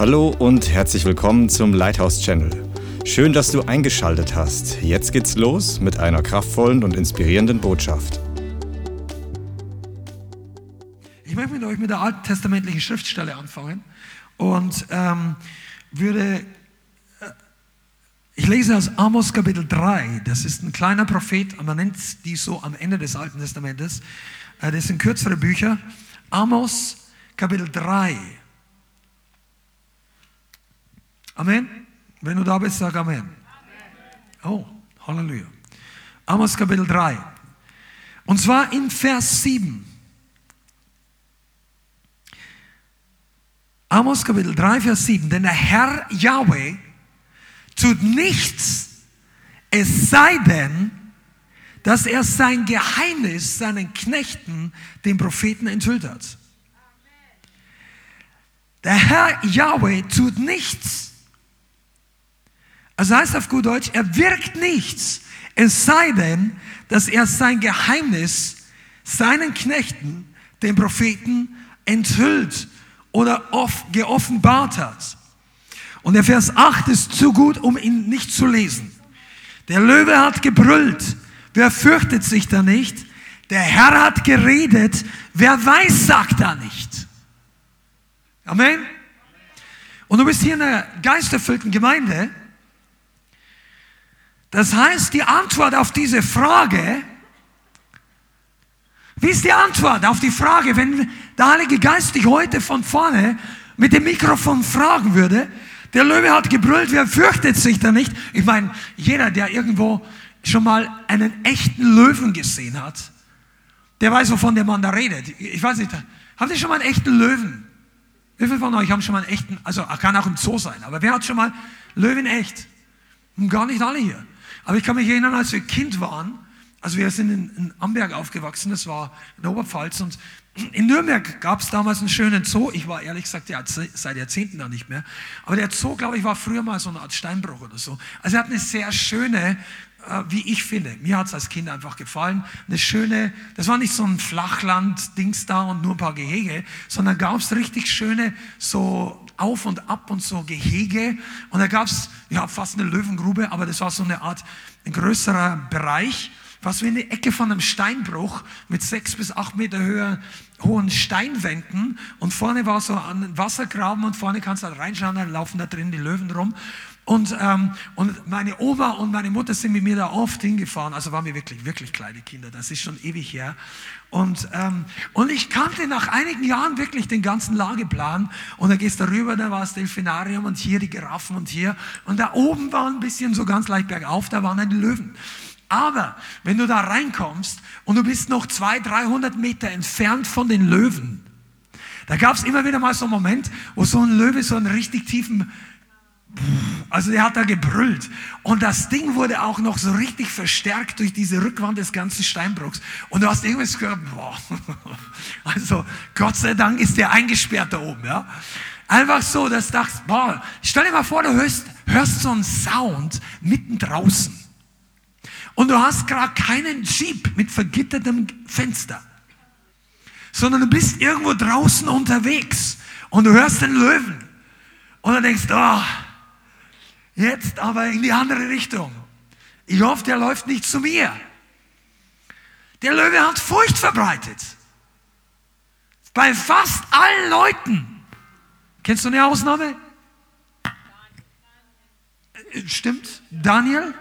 Hallo und herzlich willkommen zum Lighthouse Channel. Schön, dass du eingeschaltet hast. Jetzt geht's los mit einer kraftvollen und inspirierenden Botschaft. Ich möchte mit euch mit der alttestamentlichen Schriftstelle anfangen und ähm, würde, äh, ich lese aus Amos Kapitel 3, das ist ein kleiner Prophet, man nennt die so am Ende des Alten Testamentes, äh, das sind kürzere Bücher. Amos Kapitel 3. Amen. Wenn du da bist, sag Amen. Oh, Halleluja. Amos Kapitel 3. Und zwar in Vers 7. Amos Kapitel 3, Vers 7. Denn der Herr Yahweh tut nichts, es sei denn, dass er sein Geheimnis seinen Knechten, den Propheten, enthüllt hat. Der Herr Yahweh tut nichts, also heißt auf gut Deutsch, er wirkt nichts, es sei denn, dass er sein Geheimnis seinen Knechten, den Propheten, enthüllt oder geoffenbart hat. Und der Vers 8 ist zu gut, um ihn nicht zu lesen. Der Löwe hat gebrüllt, wer fürchtet sich da nicht? Der Herr hat geredet, wer weiß, sagt da nicht. Amen. Und du bist hier in einer geisterfüllten Gemeinde das heißt, die Antwort auf diese Frage, wie ist die Antwort auf die Frage, wenn der Heilige Geist dich heute von vorne mit dem Mikrofon fragen würde, der Löwe hat gebrüllt, wer fürchtet sich da nicht? Ich meine, jeder, der irgendwo schon mal einen echten Löwen gesehen hat, der weiß, wovon der Mann da redet. Ich weiß nicht, habt ihr schon mal einen echten Löwen? Wie viele von euch haben schon mal einen echten, also kann auch im Zoo sein, aber wer hat schon mal Löwen echt? Gar nicht alle hier. Aber ich kann mich erinnern, als wir Kind waren, also wir sind in, in Amberg aufgewachsen, das war in der Oberpfalz und in Nürnberg gab es damals einen schönen Zoo. Ich war ehrlich gesagt ja, seit Jahrzehnten da nicht mehr. Aber der Zoo, glaube ich, war früher mal so eine Art Steinbruch oder so. Also er hat eine sehr schöne, äh, wie ich finde, mir hat es als Kind einfach gefallen, eine schöne, das war nicht so ein Flachland-Dings da und nur ein paar Gehege, sondern gab es richtig schöne so auf und ab und so Gehege. Und da gab es ja, fast eine Löwengrube, aber das war so eine Art ein größerer Bereich, fast wie eine Ecke von einem Steinbruch mit sechs bis acht Meter Höhe, hohen Steinwänden. Und vorne war so ein Wassergraben und vorne kannst du halt reinschauen, da laufen da drin die Löwen rum. Und, ähm, und meine Oma und meine Mutter sind mit mir da oft hingefahren. Also waren wir wirklich, wirklich kleine Kinder. Das ist schon ewig her. Und, ähm, und ich kannte nach einigen Jahren wirklich den ganzen Lageplan. Und da gehst du rüber, da war das Delfinarium und hier die Giraffen und hier. Und da oben war ein bisschen so ganz leicht bergauf, da waren dann die Löwen. Aber wenn du da reinkommst und du bist noch 200, 300 Meter entfernt von den Löwen, da gab es immer wieder mal so einen Moment, wo so ein Löwe so einen richtig tiefen also der hat da gebrüllt. Und das Ding wurde auch noch so richtig verstärkt durch diese Rückwand des ganzen Steinbruchs. Und du hast irgendwas gehört, boah. Also Gott sei Dank ist der eingesperrt da oben, ja. Einfach so, dass du dachtest, boah, stell dir mal vor, du hörst, hörst so einen Sound mitten draußen. Und du hast gerade keinen Jeep mit vergittertem Fenster, sondern du bist irgendwo draußen unterwegs und du hörst den Löwen. Und du denkst, oh, Jetzt aber in die andere Richtung. Ich hoffe, der läuft nicht zu mir. Der Löwe hat Furcht verbreitet. Bei fast allen Leuten. Kennst du eine Ausnahme? Stimmt? Daniel?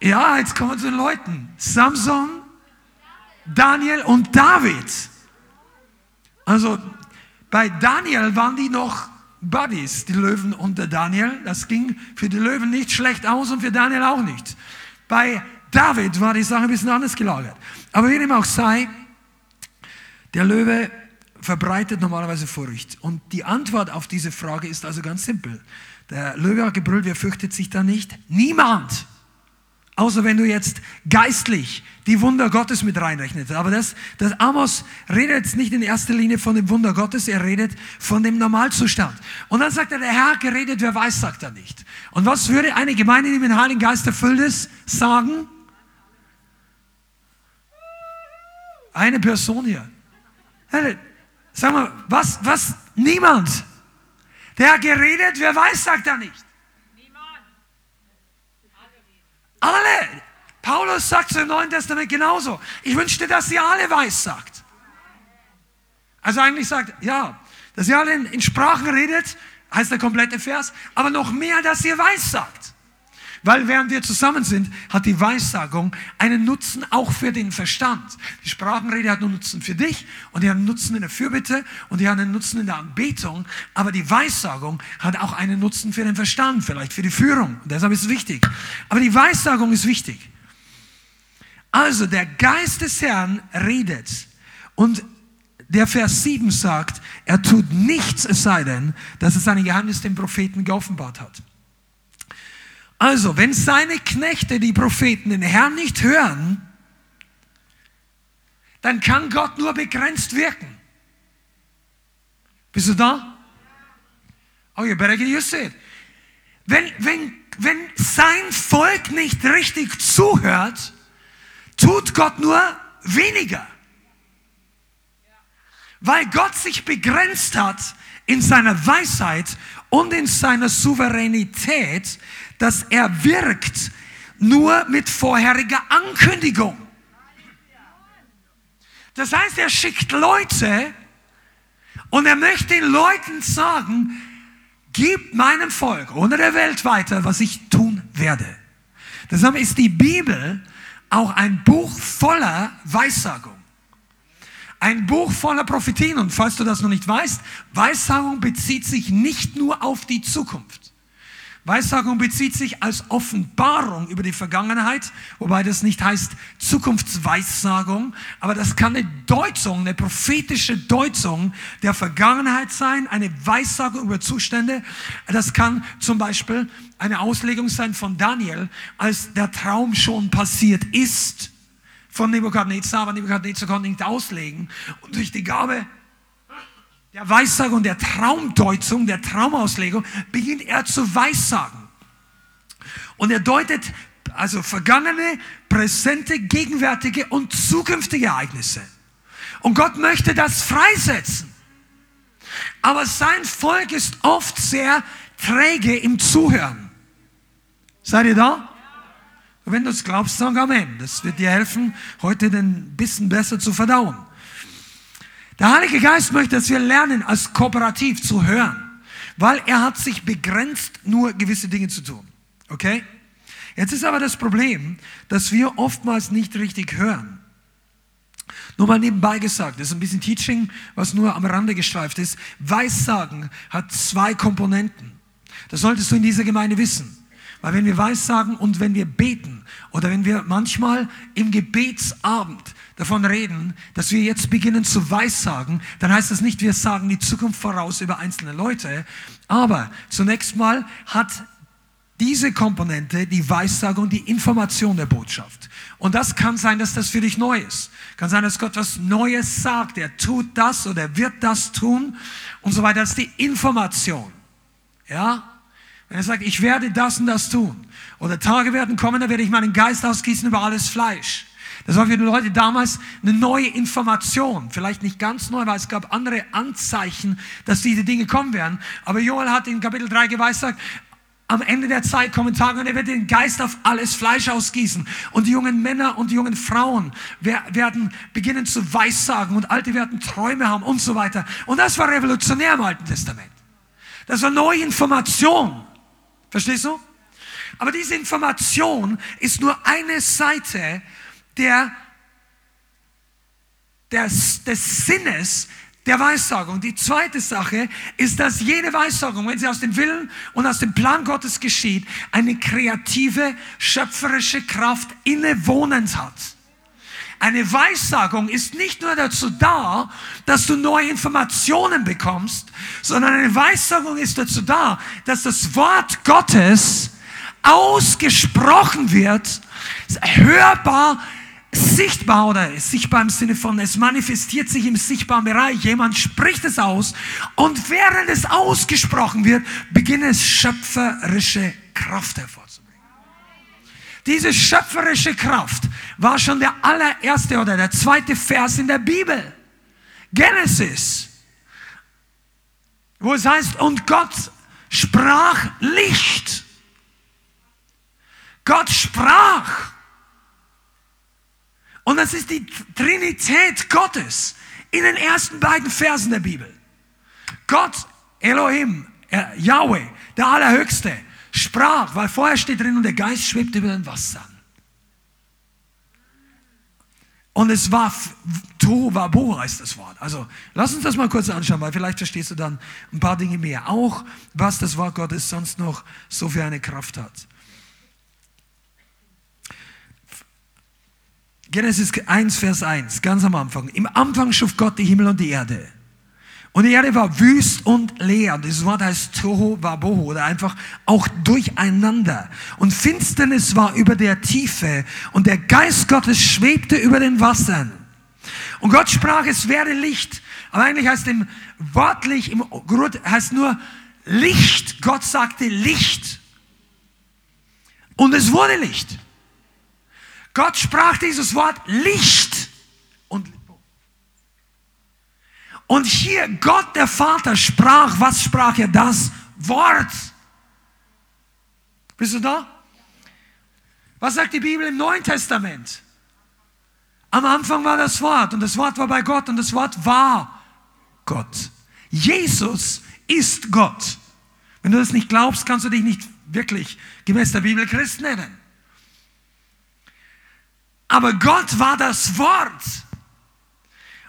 Ja, jetzt kommen wir zu den Leuten. Samson, Daniel und David. Also bei Daniel waren die noch Buddies, die Löwen und der Daniel. Das ging für die Löwen nicht schlecht aus und für Daniel auch nicht. Bei David war die Sache ein bisschen anders gelagert. Aber wie dem auch sei, der Löwe verbreitet normalerweise Furcht. Und die Antwort auf diese Frage ist also ganz simpel. Der Löwe hat gebrüllt, wer fürchtet sich da nicht? Niemand. Außer wenn du jetzt geistlich die Wunder Gottes mit reinrechnest. Aber das, das Amos redet jetzt nicht in erster Linie von dem Wunder Gottes, er redet von dem Normalzustand. Und dann sagt er, der Herr geredet, wer weiß, sagt er nicht. Und was würde eine Gemeinde, die mit dem Heiligen Geist erfüllt ist, sagen? Eine Person hier. Sag mal, was, was? Niemand. Der hat geredet, wer weiß, sagt er nicht. Alle. Paulus sagt es im Neuen Testament genauso. Ich wünschte, dass ihr alle weiß sagt. Also eigentlich sagt, ja, dass ihr alle in, in Sprachen redet, heißt der komplette Vers, aber noch mehr, dass ihr weiß sagt. Weil während wir zusammen sind, hat die Weissagung einen Nutzen auch für den Verstand. Die Sprachenrede hat einen Nutzen für dich und die hat einen Nutzen in der Fürbitte und die hat einen Nutzen in der Anbetung. Aber die Weissagung hat auch einen Nutzen für den Verstand, vielleicht für die Führung. Und deshalb ist es wichtig. Aber die Weissagung ist wichtig. Also der Geist des Herrn redet und der Vers 7 sagt, er tut nichts, es sei denn, dass es seine Geheimnis dem Propheten geoffenbart hat. Also, wenn seine Knechte, die Propheten, den Herrn nicht hören, dann kann Gott nur begrenzt wirken. Bist du da? Oh, you better get used to it. Wenn, wenn, wenn sein Volk nicht richtig zuhört, tut Gott nur weniger. Weil Gott sich begrenzt hat in seiner Weisheit und in seiner Souveränität, dass er wirkt nur mit vorheriger Ankündigung. Das heißt, er schickt Leute und er möchte den Leuten sagen, gib meinem Volk oder der Welt weiter, was ich tun werde. Deshalb ist die Bibel auch ein Buch voller Weissagung. Ein Buch voller Prophetien. Und falls du das noch nicht weißt, Weissagung bezieht sich nicht nur auf die Zukunft. Weissagung bezieht sich als Offenbarung über die Vergangenheit, wobei das nicht heißt Zukunftsweissagung, aber das kann eine Deutung, eine prophetische Deutung der Vergangenheit sein, eine Weissagung über Zustände. Das kann zum Beispiel eine Auslegung sein von Daniel, als der Traum schon passiert ist von Nebukadnezar, aber Nebukadnezar konnte nicht auslegen und durch die Gabe der Weissagung, der Traumdeutung, der Traumauslegung, beginnt er zu weissagen. Und er deutet also vergangene, präsente, gegenwärtige und zukünftige Ereignisse. Und Gott möchte das freisetzen. Aber sein Volk ist oft sehr träge im Zuhören. Seid ihr da? Wenn du es glaubst, sag Amen. Das wird dir helfen, heute ein bisschen besser zu verdauen. Der Heilige Geist möchte, dass wir lernen, als kooperativ zu hören, weil er hat sich begrenzt, nur gewisse Dinge zu tun. Okay? Jetzt ist aber das Problem, dass wir oftmals nicht richtig hören. Nur mal nebenbei gesagt, das ist ein bisschen Teaching, was nur am Rande gestreift ist. Weissagen hat zwei Komponenten. Das solltest du in dieser Gemeinde wissen. Weil wenn wir Weissagen und wenn wir beten oder wenn wir manchmal im Gebetsabend davon reden, dass wir jetzt beginnen zu weissagen, dann heißt das nicht, wir sagen die Zukunft voraus über einzelne Leute, aber zunächst mal hat diese Komponente, die Weissagung, die Information der Botschaft. Und das kann sein, dass das für dich neu ist. Kann sein, dass Gott was Neues sagt. Er tut das oder er wird das tun und so weiter. Das ist die Information. Ja? Wenn er sagt, ich werde das und das tun. Oder Tage werden kommen, da werde ich meinen Geist ausgießen über alles Fleisch. Das war für die Leute damals eine neue Information. Vielleicht nicht ganz neu, weil es gab andere Anzeichen, dass diese Dinge kommen werden. Aber Joel hat in Kapitel 3 geweissagt, am Ende der Zeit kommen Tage und er wird den Geist auf alles Fleisch ausgießen. Und die jungen Männer und die jungen Frauen werden beginnen zu weissagen und Alte werden Träume haben und so weiter. Und das war revolutionär im Alten Testament. Das war neue Information. Verstehst du? Aber diese Information ist nur eine Seite der, des, des Sinnes der Weissagung. Die zweite Sache ist, dass jede Weissagung, wenn sie aus dem Willen und aus dem Plan Gottes geschieht, eine kreative, schöpferische Kraft innewohnend hat. Eine Weissagung ist nicht nur dazu da, dass du neue Informationen bekommst, sondern eine Weissagung ist dazu da, dass das Wort Gottes ausgesprochen wird, hörbar sichtbar oder sichtbar im Sinne von, es manifestiert sich im sichtbaren Bereich. Jemand spricht es aus und während es ausgesprochen wird, beginnt es schöpferische Kraft hervorzubringen. Diese schöpferische Kraft war schon der allererste oder der zweite Vers in der Bibel. Genesis. wo es heißt, und Gott sprach Licht. Gott sprach. Und das ist die Trinität Gottes in den ersten beiden Versen der Bibel. Gott, Elohim, äh, Yahweh, der Allerhöchste, sprach, weil vorher steht drin, und der Geist schwebt über den Wassern. Und es war Tohu Wabohu heißt das Wort. Also lass uns das mal kurz anschauen, weil vielleicht verstehst du dann ein paar Dinge mehr. Auch was das Wort Gottes sonst noch so für eine Kraft hat. Genesis 1, Vers 1, ganz am Anfang. Im Anfang schuf Gott die Himmel und die Erde. Und die Erde war wüst und leer. Dieses Wort heißt Toho Wabohu oder einfach auch durcheinander. Und Finsternis war über der Tiefe und der Geist Gottes schwebte über den Wassern. Und Gott sprach, es werde Licht. Aber eigentlich heißt im wortlich, im Grund heißt nur Licht. Gott sagte Licht. Und es wurde Licht. Gott sprach dieses Wort Licht und und hier Gott der Vater sprach, was sprach er? Das Wort. Bist du da? Was sagt die Bibel im Neuen Testament? Am Anfang war das Wort und das Wort war bei Gott und das Wort war Gott. Jesus ist Gott. Wenn du das nicht glaubst, kannst du dich nicht wirklich gemäß der Bibel Christ nennen. Aber Gott war das Wort.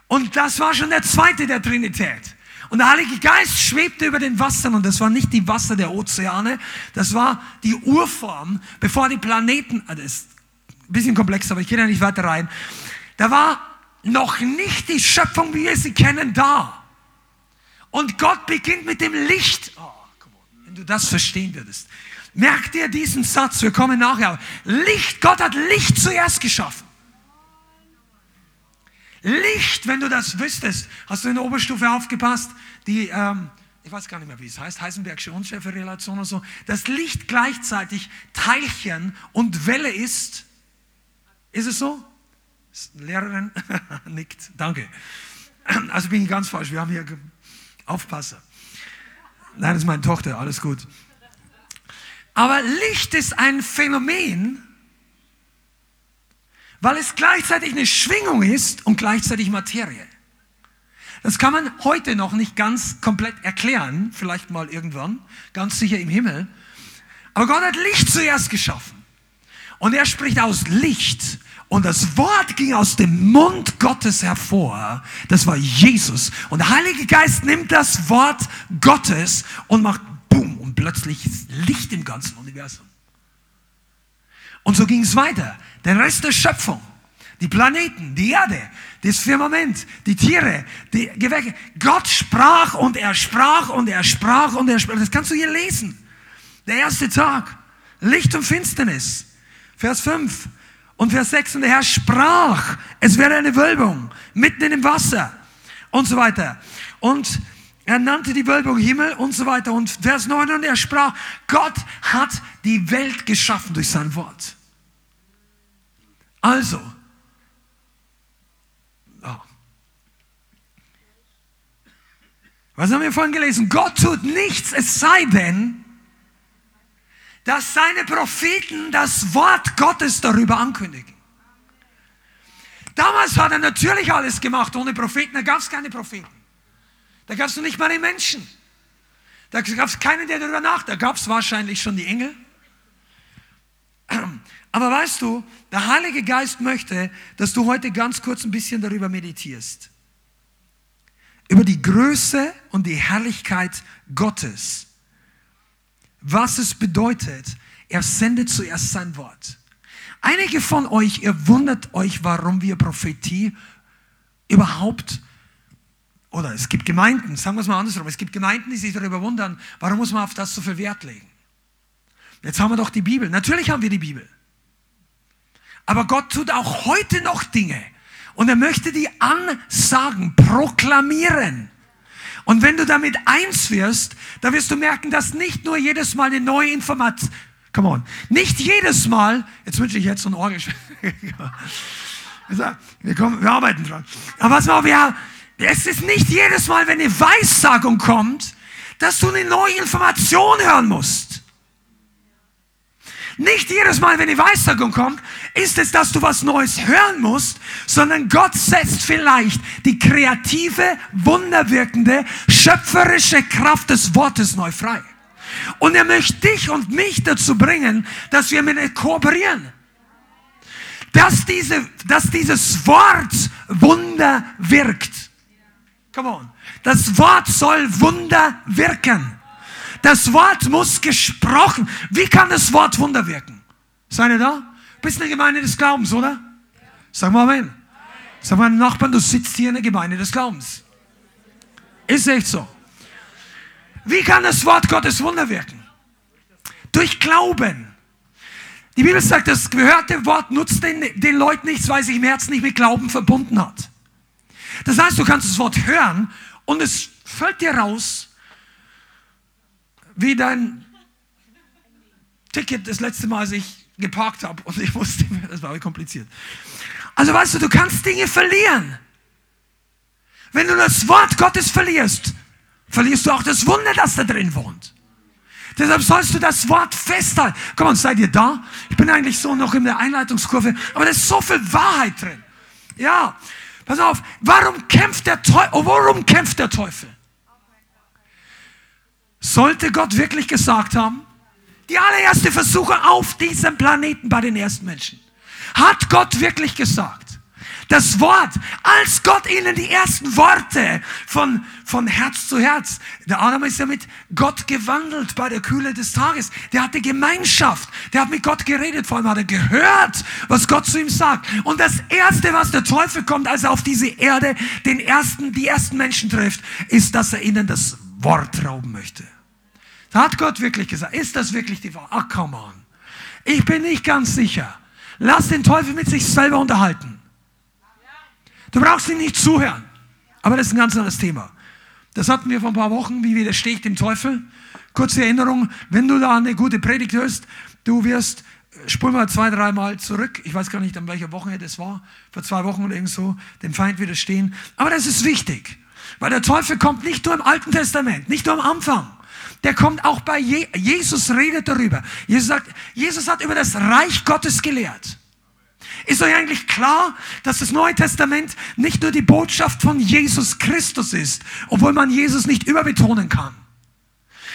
Und das war schon der zweite der Trinität. Und der Heilige Geist schwebte über den Wassern und das war nicht die Wasser der Ozeane, das war die Urform, bevor die Planeten, ah, das ist ein bisschen komplex, aber ich gehe da nicht weiter rein. Da war noch nicht die Schöpfung, wie wir sie kennen, da. Und Gott beginnt mit dem Licht. Oh, wenn du das verstehen würdest. Merk dir diesen Satz, wir kommen nachher. Licht, Gott hat Licht zuerst geschaffen. Licht, wenn du das wüsstest, hast du in der Oberstufe aufgepasst, die, ähm, ich weiß gar nicht mehr, wie es heißt, Heisenbergsche Unschärferelation oder so, dass Licht gleichzeitig Teilchen und Welle ist. Ist es so? Lehrerin nickt, danke. Also bin ich ganz falsch, wir haben hier Aufpasser. Nein, das ist meine Tochter, alles gut. Aber Licht ist ein Phänomen, weil es gleichzeitig eine Schwingung ist und gleichzeitig Materie. Das kann man heute noch nicht ganz komplett erklären, vielleicht mal irgendwann, ganz sicher im Himmel. Aber Gott hat Licht zuerst geschaffen. Und er spricht aus Licht. Und das Wort ging aus dem Mund Gottes hervor. Das war Jesus. Und der Heilige Geist nimmt das Wort Gottes und macht Boom und plötzlich ist Licht im ganzen Universum. Und so ging es weiter. Der Rest der Schöpfung, die Planeten, die Erde, das Firmament, die Tiere, die Gewächse. Gott sprach und er sprach und er sprach und er sprach. Das kannst du hier lesen. Der erste Tag. Licht und Finsternis. Vers 5 und Vers 6. Und der Herr sprach, es werde eine Wölbung mitten in dem Wasser und so weiter. Und er nannte die Wölbung Himmel und so weiter. Und Vers 9, und er sprach, Gott hat die Welt geschaffen durch sein Wort. Also, oh. was haben wir vorhin gelesen? Gott tut nichts, es sei denn, dass seine Propheten das Wort Gottes darüber ankündigen. Damals hat er natürlich alles gemacht, ohne Propheten, da gab es keine Propheten. Da gab es noch nicht mal den Menschen. Da gab es keinen, der darüber nachdachte. Da gab es wahrscheinlich schon die Engel. Aber weißt du, der Heilige Geist möchte, dass du heute ganz kurz ein bisschen darüber meditierst. Über die Größe und die Herrlichkeit Gottes. Was es bedeutet, er sendet zuerst sein Wort. Einige von euch, ihr wundert euch, warum wir Prophetie überhaupt oder es gibt Gemeinden, sagen wir es mal andersrum, es gibt Gemeinden, die sich darüber wundern, warum muss man auf das so viel Wert legen? Jetzt haben wir doch die Bibel. Natürlich haben wir die Bibel. Aber Gott tut auch heute noch Dinge. Und er möchte die ansagen, proklamieren. Und wenn du damit eins wirst, dann wirst du merken, dass nicht nur jedes Mal eine neue Information, come on, nicht jedes Mal, jetzt wünsche ich jetzt so ein Orgel. wir, kommen, wir arbeiten dran. Aber was mal, wir, es ist nicht jedes Mal, wenn eine Weissagung kommt, dass du eine neue Information hören musst. Nicht jedes Mal, wenn die Weissagung kommt, ist es, dass du was Neues hören musst, sondern Gott setzt vielleicht die kreative, wunderwirkende, schöpferische Kraft des Wortes neu frei. Und er möchte dich und mich dazu bringen, dass wir mit ihm kooperieren. Dass, diese, dass dieses Wort Wunder wirkt. Come on. Das Wort soll Wunder wirken. Das Wort muss gesprochen. Wie kann das Wort Wunder wirken? Seid ihr da? Bist eine Gemeinde des Glaubens, oder? Sag mal Amen. Sag mal Nachbarn, du sitzt hier in der Gemeinde des Glaubens. Ist echt so. Wie kann das Wort Gottes Wunder wirken? Durch Glauben. Die Bibel sagt, das gehörte Wort nutzt den, den Leuten nichts, weil sich im Herzen nicht mit Glauben verbunden hat. Das heißt, du kannst das Wort hören und es fällt dir raus, wie dein Ticket das letzte Mal, als ich geparkt habe und ich musste, das war kompliziert. Also weißt du, du kannst Dinge verlieren. Wenn du das Wort Gottes verlierst, verlierst du auch das Wunder, das da drin wohnt. Deshalb sollst du das Wort festhalten. Komm seid ihr da? Ich bin eigentlich so noch in der Einleitungskurve, aber da ist so viel Wahrheit drin. Ja, pass auf, warum kämpft der Teufel? Oh, worum kämpft der Teufel? Sollte Gott wirklich gesagt haben, die allererste Versuche auf diesem Planeten bei den ersten Menschen, hat Gott wirklich gesagt, das Wort, als Gott ihnen die ersten Worte von, von Herz zu Herz, der Adam ist ja mit Gott gewandelt bei der Kühle des Tages, der hatte Gemeinschaft, der hat mit Gott geredet, vor allem hat er gehört, was Gott zu ihm sagt. Und das Erste, was der Teufel kommt, als er auf diese Erde den ersten, die ersten Menschen trifft, ist, dass er ihnen das Wort rauben möchte. Da hat Gott wirklich gesagt, ist das wirklich die Wahrheit? Ach, come on. Ich bin nicht ganz sicher. Lass den Teufel mit sich selber unterhalten. Du brauchst ihm nicht zuhören. Aber das ist ein ganz anderes Thema. Das hatten wir vor ein paar Wochen, wie widerstehe ich dem Teufel. Kurze Erinnerung, wenn du da eine gute Predigt hörst, du wirst, spul mal zwei, dreimal zurück, ich weiß gar nicht, an welcher Woche das war, vor zwei Wochen oder irgend so, dem Feind widerstehen. Aber das ist wichtig, weil der Teufel kommt nicht nur im Alten Testament, nicht nur am Anfang. Der kommt auch bei Je Jesus redet darüber. Jesus sagt, Jesus hat über das Reich Gottes gelehrt. Ist euch eigentlich klar, dass das Neue Testament nicht nur die Botschaft von Jesus Christus ist, obwohl man Jesus nicht überbetonen kann.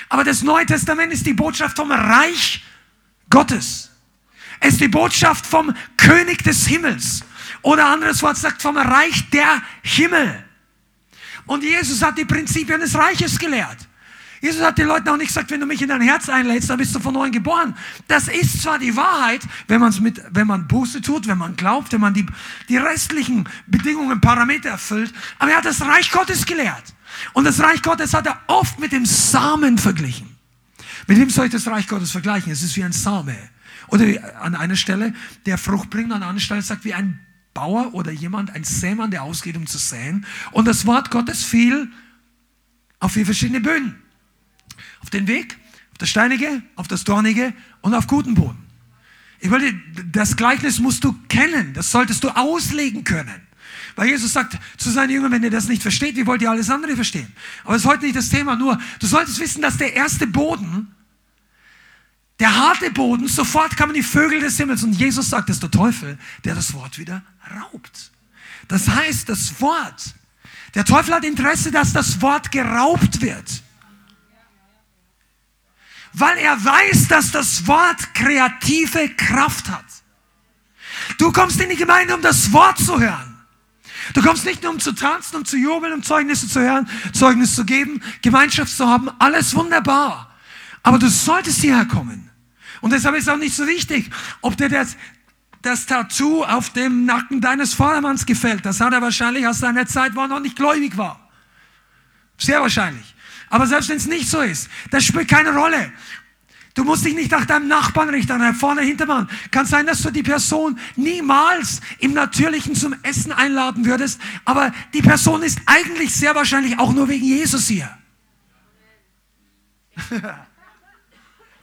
Aber das Neue Testament ist die Botschaft vom Reich Gottes. Es ist die Botschaft vom König des Himmels. Oder anderes Wort sagt vom Reich der Himmel. Und Jesus hat die Prinzipien des Reiches gelehrt. Jesus hat den Leuten auch nicht gesagt, wenn du mich in dein Herz einlädst, dann bist du von neuem geboren. Das ist zwar die Wahrheit, wenn man es mit, wenn man Buße tut, wenn man glaubt, wenn man die, die restlichen Bedingungen, Parameter erfüllt, aber er hat das Reich Gottes gelehrt. Und das Reich Gottes hat er oft mit dem Samen verglichen. Mit wem soll ich das Reich Gottes vergleichen? Es ist wie ein Same. Oder an einer Stelle, der Frucht bringt, an einer Stelle sagt, wie ein Bauer oder jemand, ein Sämann, der ausgeht, um zu säen. Und das Wort Gottes fiel auf vier verschiedene Böden. Auf den Weg, auf das Steinige, auf das Dornige und auf guten Boden. Ich wollte, das Gleichnis musst du kennen, das solltest du auslegen können. Weil Jesus sagt zu seinen Jüngern, wenn ihr das nicht versteht, wie wollt ihr alles andere verstehen? Aber es ist heute nicht das Thema, nur du solltest wissen, dass der erste Boden, der harte Boden, sofort kamen die Vögel des Himmels und Jesus sagt, es ist der Teufel, der das Wort wieder raubt. Das heißt, das Wort, der Teufel hat Interesse, dass das Wort geraubt wird weil er weiß, dass das Wort kreative Kraft hat. Du kommst in die Gemeinde, um das Wort zu hören. Du kommst nicht nur, um zu tanzen, um zu jubeln, um Zeugnisse zu hören, Zeugnis zu geben, Gemeinschaft zu haben, alles wunderbar. Aber du solltest hierher kommen. Und deshalb ist auch nicht so wichtig, ob dir das, das Tattoo auf dem Nacken deines Vatermanns gefällt. Das hat er wahrscheinlich aus seiner Zeit, wo er noch nicht gläubig war. Sehr wahrscheinlich. Aber selbst wenn es nicht so ist, das spielt keine Rolle. Du musst dich nicht nach deinem Nachbarn richten, nach vorne, Hintermann. Kann sein, dass du die Person niemals im Natürlichen zum Essen einladen würdest, aber die Person ist eigentlich sehr wahrscheinlich auch nur wegen Jesus hier.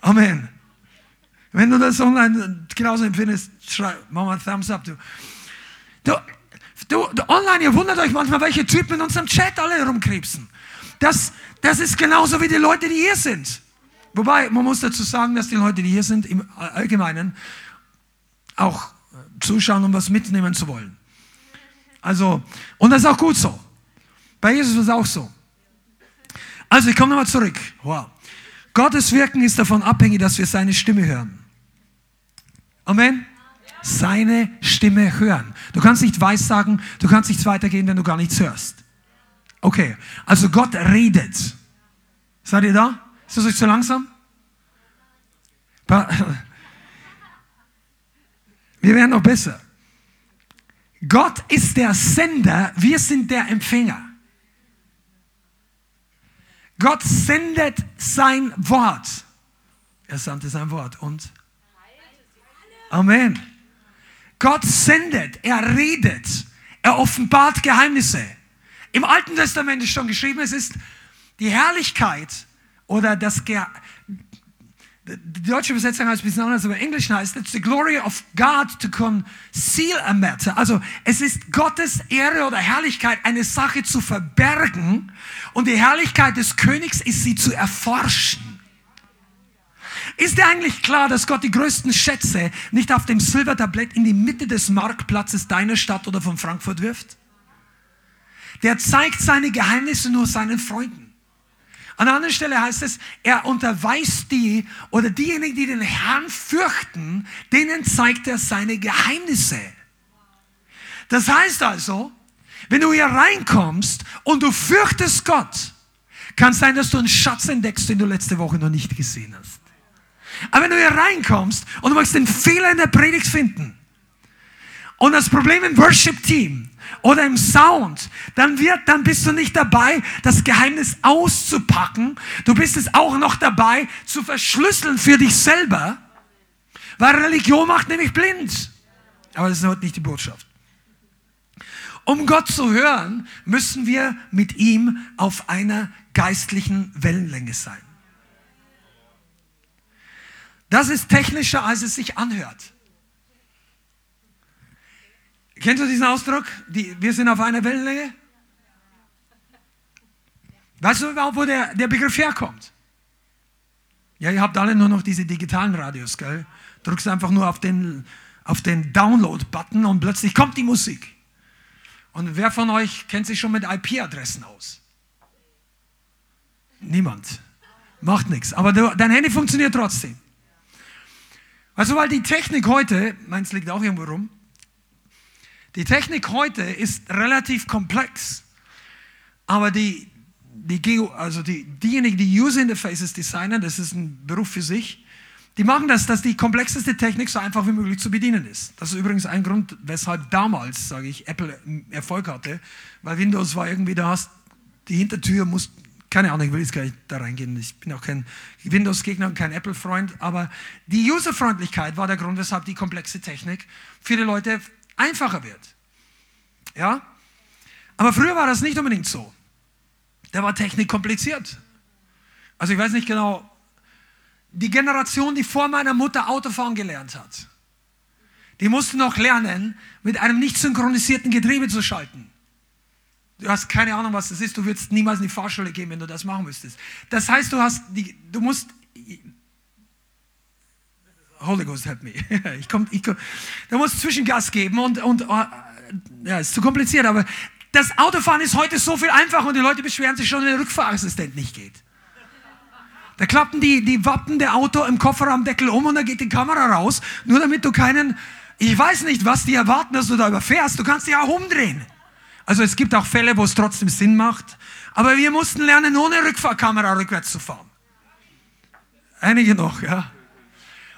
Amen. Wenn du das online genauso empfindest, schreib, mach mal Thumbs up. Du. Du, du, du online, ihr wundert euch manchmal, welche Typen in unserem Chat alle herumkrebsen. das, das ist genauso wie die Leute, die hier sind. Wobei, man muss dazu sagen, dass die Leute, die hier sind, im Allgemeinen auch zuschauen, um was mitnehmen zu wollen. Also, und das ist auch gut so. Bei Jesus ist es auch so. Also, ich komme nochmal zurück. Wow. Gottes Wirken ist davon abhängig, dass wir seine Stimme hören. Amen. Seine Stimme hören. Du kannst nicht weissagen, du kannst nichts weitergehen, wenn du gar nichts hörst. Okay, also Gott redet. Seid ihr da? Ist das euch zu langsam? Wir werden noch besser. Gott ist der Sender, wir sind der Empfänger. Gott sendet sein Wort. Er sandte sein Wort und Amen. Gott sendet, er redet, er offenbart Geheimnisse. Im Alten Testament ist schon geschrieben, es ist die Herrlichkeit oder das Ge die deutsche Übersetzung heißt ein bisschen anders, aber im Englischen heißt it's the glory of God to conceal a matter. Also es ist Gottes Ehre oder Herrlichkeit, eine Sache zu verbergen und die Herrlichkeit des Königs ist sie zu erforschen. Ist dir eigentlich klar, dass Gott die größten Schätze nicht auf dem Silbertablett in die Mitte des Marktplatzes deiner Stadt oder von Frankfurt wirft? Der zeigt seine Geheimnisse nur seinen Freunden. An einer anderen Stelle heißt es, er unterweist die oder diejenigen, die den Herrn fürchten, denen zeigt er seine Geheimnisse. Das heißt also, wenn du hier reinkommst und du fürchtest Gott, kann es sein, dass du einen Schatz entdeckst, den du letzte Woche noch nicht gesehen hast. Aber wenn du hier reinkommst und du magst den Fehler in der Predigt finden und das Problem im Worship-Team oder im Sound, dann wird, dann bist du nicht dabei, das Geheimnis auszupacken. Du bist es auch noch dabei, zu verschlüsseln für dich selber, weil Religion macht nämlich blind. Aber das ist heute nicht die Botschaft. Um Gott zu hören, müssen wir mit ihm auf einer geistlichen Wellenlänge sein. Das ist technischer, als es sich anhört. Kennst du diesen Ausdruck? Die, wir sind auf einer Wellenlänge? Weißt du überhaupt, wo der, der Begriff herkommt? Ja, ihr habt alle nur noch diese digitalen Radios, gell? Drückst einfach nur auf den, auf den Download-Button und plötzlich kommt die Musik. Und wer von euch kennt sich schon mit IP-Adressen aus? Niemand. Macht nichts. Aber dein Handy funktioniert trotzdem. Also, weil die Technik heute, meins liegt auch irgendwo rum, die Technik heute ist relativ komplex, aber die, die also die, diejenigen, die User Interfaces designen, das ist ein Beruf für sich, die machen das, dass die komplexeste Technik so einfach wie möglich zu bedienen ist. Das ist übrigens ein Grund, weshalb damals, sage ich, Apple Erfolg hatte, weil Windows war irgendwie, da hast die Hintertür, muss, keine Ahnung, ich will jetzt gar nicht da reingehen, ich bin auch kein Windows-Gegner und kein Apple-Freund, aber die Userfreundlichkeit war der Grund, weshalb die komplexe Technik die Leute einfacher wird. Ja? Aber früher war das nicht unbedingt so. Da war Technik kompliziert. Also ich weiß nicht genau, die Generation, die vor meiner Mutter Autofahren gelernt hat, die musste noch lernen, mit einem nicht synchronisierten Getriebe zu schalten. Du hast keine Ahnung, was das ist. Du würdest niemals in die Fahrschule gehen, wenn du das machen müsstest. Das heißt, du hast die, du musst Holy Ghost help me. Ich komm, ich komm, du musst Zwischengas geben und, und oh, ja, ist zu kompliziert, aber das Autofahren ist heute so viel einfacher und die Leute beschweren sich schon, wenn der Rückfahrassistent nicht geht. Da klappen die, die Wappen der Auto im Kofferraumdeckel um und da geht die Kamera raus, nur damit du keinen, ich weiß nicht, was die erwarten, dass du da überfährst. Du kannst dich auch umdrehen. Also es gibt auch Fälle, wo es trotzdem Sinn macht. Aber wir mussten lernen, ohne Rückfahrkamera rückwärts zu fahren. Einige noch, ja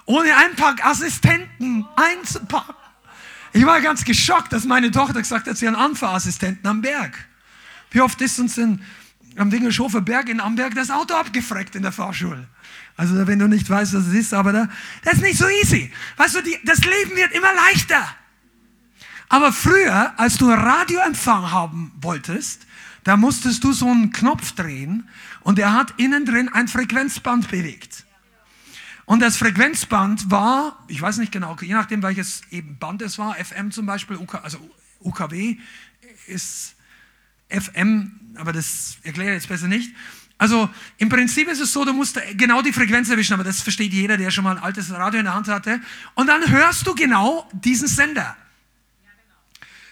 ohne Einpackassistenten einzupacken. Ich war ganz geschockt, dass meine Tochter gesagt hat, sie hat einen Anfahrassistenten am Berg. Wie oft ist uns denn am Dingelshofer Berg in Amberg das Auto abgefreckt in der Fahrschule? Also wenn du nicht weißt, was es ist, aber da, das ist nicht so easy. Weißt du, die, das Leben wird immer leichter. Aber früher, als du Radioempfang haben wolltest, da musstest du so einen Knopf drehen und er hat innen drin ein Frequenzband bewegt. Und das Frequenzband war, ich weiß nicht genau, je nachdem welches eben Band es war, FM zum Beispiel, UK, also UKW ist FM, aber das erkläre ich jetzt besser nicht. Also im Prinzip ist es so, du musst genau die Frequenz erwischen, aber das versteht jeder, der schon mal ein altes Radio in der Hand hatte. Und dann hörst du genau diesen Sender.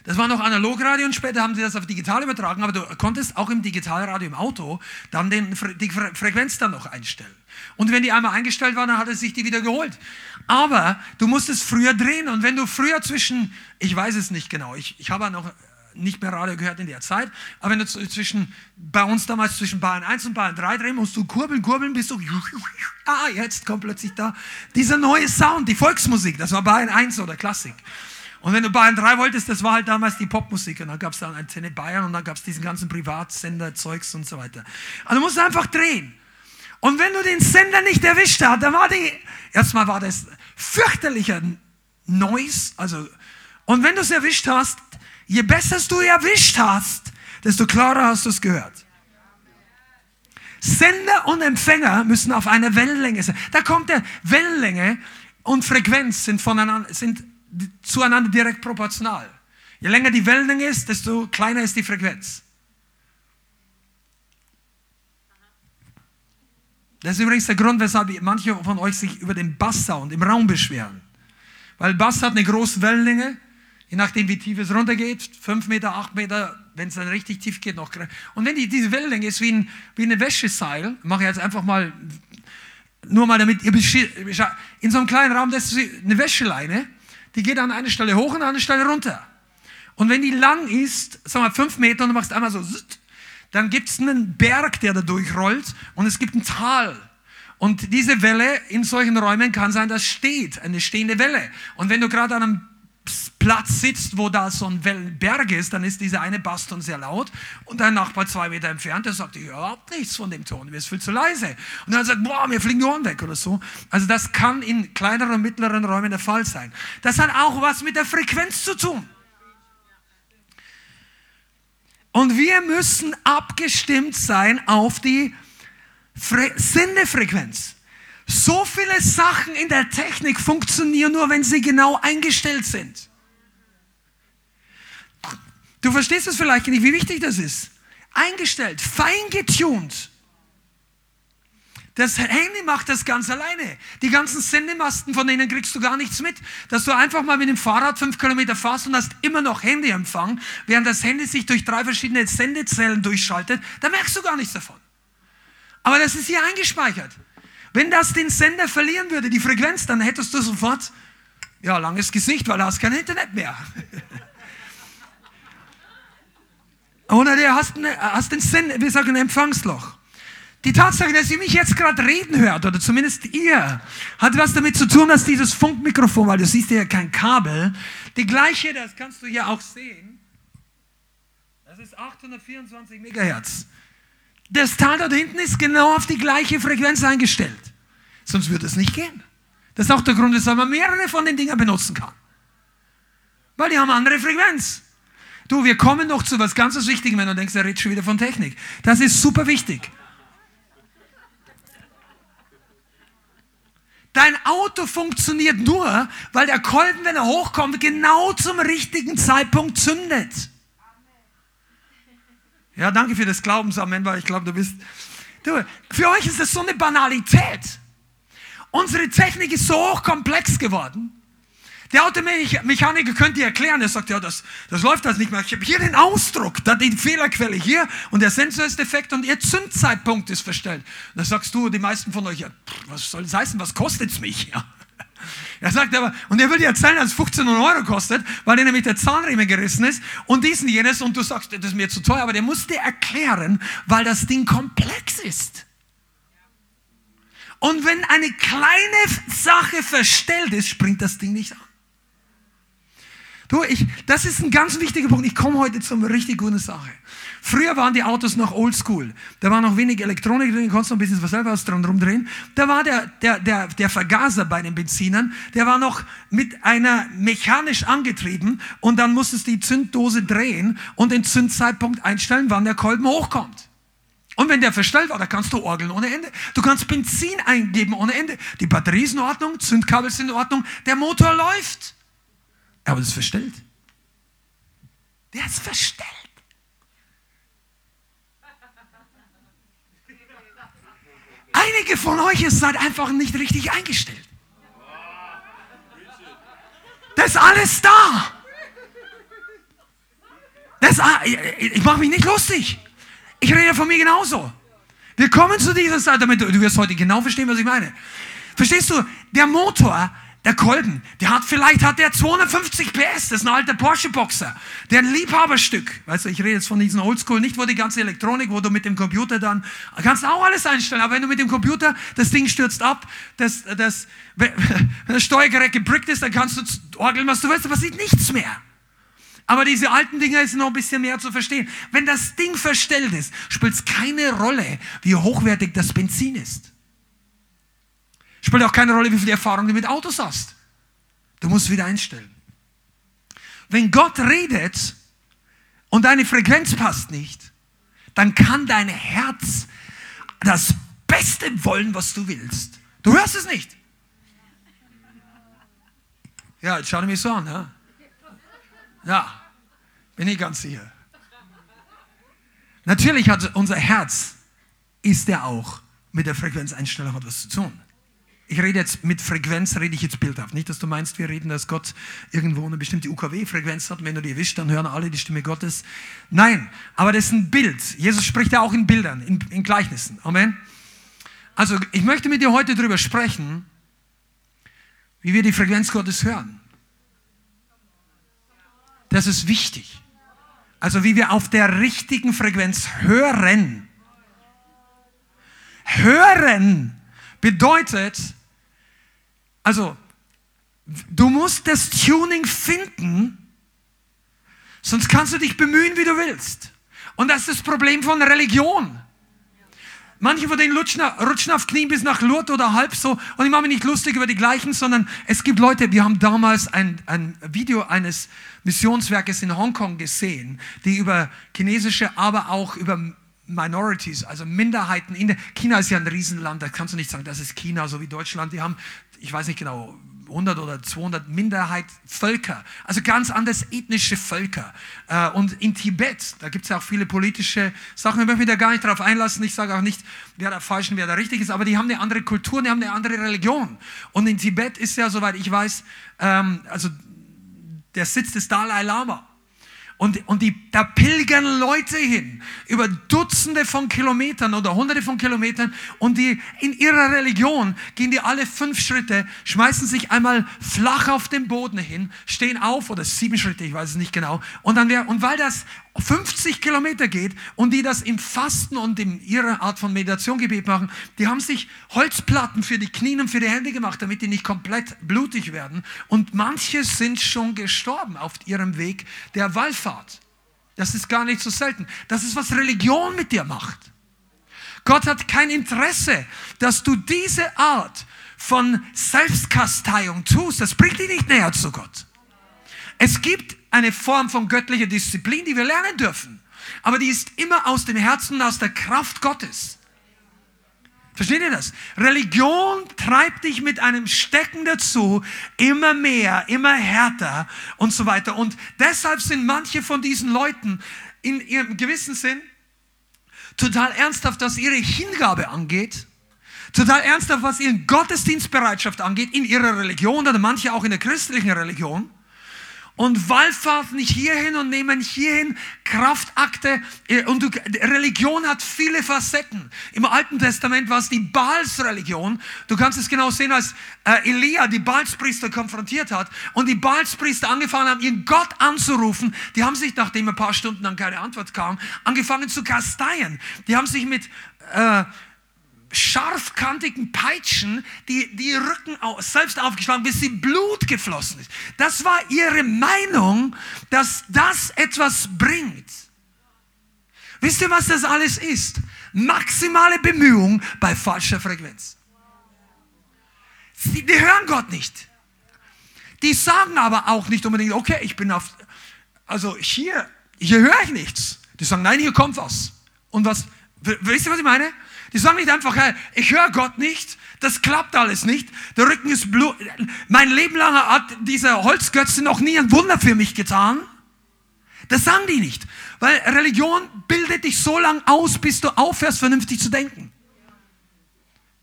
Das war noch Analogradio und später haben sie das auf digital übertragen, aber du konntest auch im Digitalradio im Auto dann den, die Frequenz dann noch einstellen. Und wenn die einmal eingestellt war, dann hat er sich die wieder geholt. Aber du musstest früher drehen und wenn du früher zwischen, ich weiß es nicht genau, ich, ich habe noch nicht mehr Radio gehört in der Zeit, aber wenn du zwischen, bei uns damals zwischen Bayern 1 und Bayern 3 drehen, musst du kurbeln, kurbeln, bis du, ah, jetzt kommt plötzlich da dieser neue Sound, die Volksmusik, das war Bayern 1 oder Klassik. Und wenn du Bayern 3 wolltest, das war halt damals die Popmusik. Und dann gab es dann Antenne Bayern und dann gab es diesen ganzen Privatsender-Zeugs und so weiter. Also du musst einfach drehen. Und wenn du den Sender nicht erwischt hast, dann war die, erstmal war das fürchterlicher Noise. Also, und wenn du es erwischt hast, je besser du erwischt hast, desto klarer hast du es gehört. Sender und Empfänger müssen auf einer Wellenlänge sein. Da kommt der Wellenlänge und Frequenz sind voneinander, sind zueinander direkt proportional. Je länger die Wellenlänge ist, desto kleiner ist die Frequenz. Das ist übrigens der Grund, weshalb manche von euch sich über den Basssound im Raum beschweren. Weil Bass hat eine große Wellenlänge, je nachdem wie tief es runtergeht, 5 Meter, 8 Meter, wenn es dann richtig tief geht, noch. Und wenn die, diese Wellenlänge ist wie, ein, wie eine Wäscheseil, mache ich jetzt einfach mal, nur mal damit ihr in so einem kleinen Raum, das ist eine Wäscheleine, die geht an eine Stelle hoch und an eine Stelle runter. Und wenn die lang ist, sagen wir fünf Meter und du machst einmal so, dann gibt es einen Berg, der da durchrollt und es gibt ein Tal. Und diese Welle in solchen Räumen kann sein, dass steht, eine stehende Welle. Und wenn du gerade an einem Platz sitzt, wo da so ein Wellenberg ist, dann ist dieser eine Baston sehr laut und dein Nachbar zwei Meter entfernt, der sagt, ich höre überhaupt nichts von dem Ton, mir ist viel zu leise. Und dann sagt, boah, mir fliegen die Ohren weg oder so. Also das kann in kleineren und mittleren Räumen der Fall sein. Das hat auch was mit der Frequenz zu tun. Und wir müssen abgestimmt sein auf die Fre Sendefrequenz. So viele Sachen in der Technik funktionieren nur, wenn sie genau eingestellt sind. Du verstehst es vielleicht nicht, wie wichtig das ist. Eingestellt, fein getuned. Das Handy macht das ganz alleine. Die ganzen Sendemasten, von denen kriegst du gar nichts mit. Dass du einfach mal mit dem Fahrrad fünf Kilometer fährst und hast immer noch Handyempfang, während das Handy sich durch drei verschiedene Sendezellen durchschaltet, da merkst du gar nichts davon. Aber das ist hier eingespeichert. Wenn das den Sender verlieren würde, die Frequenz, dann hättest du sofort, ja, langes Gesicht, weil du hast kein Internet mehr. Oder du hast, eine, hast den Sinn, wir sagen ein Empfangsloch. Die Tatsache, dass ihr mich jetzt gerade reden hört, oder zumindest ihr, hat was damit zu tun, dass dieses Funkmikrofon, weil du siehst ja kein Kabel, die gleiche, das kannst du hier auch sehen, das ist 824 Megahertz. Das Tal dort hinten ist genau auf die gleiche Frequenz eingestellt. Sonst würde es nicht gehen. Das ist auch der Grund, weshalb man mehrere von den Dingern benutzen kann. Weil die haben andere Frequenz. Du, wir kommen noch zu was ganz Wichtigem, wenn du denkst, er redet schon wieder von Technik. Das ist super wichtig. Dein Auto funktioniert nur, weil der Kolben, wenn er hochkommt, genau zum richtigen Zeitpunkt zündet. Ja, danke für das Glaubensamen, weil ich glaube, du bist. Du, für euch ist das so eine Banalität. Unsere Technik ist so hochkomplex geworden. Der Automechaniker könnte erklären, er sagt, ja, das, das läuft das nicht mehr. Ich habe hier den Ausdruck, da die Fehlerquelle hier und der Sensor ist defekt und ihr Zündzeitpunkt ist verstellt. Und dann sagst du, die meisten von euch, ja, was soll das heißen, was kostet es mich? Ja. Er sagt aber, und er will dir erzählen, dass es 15 Euro kostet, weil dir nämlich der Zahnriemen gerissen ist und diesen jenes und du sagst, das ist mir zu teuer, aber der muss dir erklären, weil das Ding komplex ist. Und wenn eine kleine Sache verstellt ist, springt das Ding nicht an. Du, ich, das ist ein ganz wichtiger Punkt. Ich komme heute zu einer richtig guten Sache. Früher waren die Autos noch oldschool. Da war noch wenig Elektronik drin, konntest noch ein bisschen was selber was dran rumdrehen. Da war der, der, der, der Vergaser bei den Benzinern, der war noch mit einer mechanisch angetrieben und dann musstest du die Zünddose drehen und den Zündzeitpunkt einstellen, wann der Kolben hochkommt. Und wenn der verstellt war, da kannst du orgeln ohne Ende. Du kannst Benzin eingeben ohne Ende. Die Batterie ist in Ordnung, Zündkabel sind in Ordnung, der Motor läuft. Aber das ist verstellt. Der ist verstellt. Einige von euch ihr seid einfach nicht richtig eingestellt. Das ist alles da. Das, ah, ich mache mich nicht lustig. Ich rede von mir genauso. Wir kommen zu dieser Zeit, damit du, du wirst heute genau verstehen, was ich meine. Verstehst du, der Motor der Kolben, der hat vielleicht hat der 250 PS, das ist ein alter Porsche Boxer, der ein Liebhaberstück. Weißt du, ich rede jetzt von diesen Oldschool, nicht wo die ganze Elektronik, wo du mit dem Computer dann kannst auch alles einstellen, aber wenn du mit dem Computer das Ding stürzt ab, das das wenn das Steuergerät gebrickt ist, dann kannst du orgeln, was du willst, aber passiert nichts mehr. Aber diese alten Dinger ist noch ein bisschen mehr zu verstehen. Wenn das Ding verstellt ist, spielt es keine Rolle, wie hochwertig das Benzin ist. Spielt auch keine Rolle, wie viel Erfahrung du mit Autos hast. Du musst wieder einstellen. Wenn Gott redet und deine Frequenz passt nicht, dann kann dein Herz das Beste wollen, was du willst. Du hörst es nicht. Ja, jetzt schau mich so an. Ja, ja bin ich ganz sicher. Natürlich hat unser Herz, ist er auch mit der Frequenzeinstellung etwas zu tun. Ich rede jetzt mit Frequenz, rede ich jetzt bildhaft. Nicht, dass du meinst, wir reden, dass Gott irgendwo eine bestimmte UKW-Frequenz hat. Wenn du die erwischt, dann hören alle die Stimme Gottes. Nein, aber das ist ein Bild. Jesus spricht ja auch in Bildern, in, in Gleichnissen. Amen. Also, ich möchte mit dir heute darüber sprechen, wie wir die Frequenz Gottes hören. Das ist wichtig. Also, wie wir auf der richtigen Frequenz hören. Hören bedeutet, also, du musst das Tuning finden, sonst kannst du dich bemühen, wie du willst. Und das ist das Problem von Religion. Manche von denen rutschen, rutschen auf Knien bis nach Lourdes oder halb so. Und ich mache mich nicht lustig über die gleichen, sondern es gibt Leute, wir haben damals ein, ein Video eines Missionswerkes in Hongkong gesehen, die über chinesische, aber auch über Minorities, also Minderheiten. In China ist ja ein Riesenland, da kannst du nicht sagen, das ist China, so wie Deutschland. Die haben, ich weiß nicht genau, 100 oder 200 Minderheitsvölker, also ganz anders ethnische Völker. Äh, und in Tibet, da gibt es ja auch viele politische Sachen, ich möchte mich da gar nicht darauf einlassen, ich sage auch nicht, wer da falsch und wer da richtig ist, aber die haben eine andere Kultur, die haben eine andere Religion. Und in Tibet ist ja, soweit ich weiß, ähm, also der Sitz des Dalai Lama. Und, und die, da pilgern Leute hin, über Dutzende von Kilometern oder Hunderte von Kilometern. Und die in ihrer Religion gehen die alle fünf Schritte, schmeißen sich einmal flach auf den Boden hin, stehen auf oder sieben Schritte, ich weiß es nicht genau. Und, dann wär, und weil das 50 Kilometer geht und die das im Fasten und in ihrer Art von Meditationgebet machen, die haben sich Holzplatten für die Knie und für die Hände gemacht, damit die nicht komplett blutig werden. Und manche sind schon gestorben auf ihrem Weg der Wallfahrt. Das ist gar nicht so selten. Das ist, was Religion mit dir macht. Gott hat kein Interesse, dass du diese Art von Selbstkasteiung tust. Das bringt dich nicht näher zu Gott. Es gibt eine Form von göttlicher Disziplin, die wir lernen dürfen. Aber die ist immer aus dem Herzen, aus der Kraft Gottes. Versteht ihr das? Religion treibt dich mit einem Stecken dazu, immer mehr, immer härter und so weiter. Und deshalb sind manche von diesen Leuten in ihrem gewissen Sinn total ernsthaft, was ihre Hingabe angeht, total ernsthaft, was ihre Gottesdienstbereitschaft angeht, in ihrer Religion oder manche auch in der christlichen Religion und wallfahrten hierhin und nehmen hierhin Kraftakte. Äh, und Religion hat viele Facetten. Im Alten Testament war es die Baalsreligion. Du kannst es genau sehen, als äh, Elia die Baalspriester konfrontiert hat und die Baalspriester angefangen haben, ihren Gott anzurufen. Die haben sich, nachdem ein paar Stunden dann keine Antwort kam, angefangen zu kasteien. Die haben sich mit... Äh, scharfkantigen Peitschen die, die Rücken selbst aufgeschlagen, bis sie Blut geflossen ist. Das war ihre Meinung, dass das etwas bringt. Wisst ihr, was das alles ist? Maximale Bemühung bei falscher Frequenz. Sie, die hören Gott nicht. Die sagen aber auch nicht unbedingt, okay, ich bin auf, also hier, hier höre ich nichts. Die sagen, nein, hier kommt was. Und was, wisst ihr, was ich meine? Die sagen nicht einfach, hey, ich höre Gott nicht, das klappt alles nicht, der Rücken ist blut. Mein Leben lang hat dieser Holzgötze noch nie ein Wunder für mich getan. Das sagen die nicht, weil Religion bildet dich so lange aus, bis du aufhörst, vernünftig zu denken.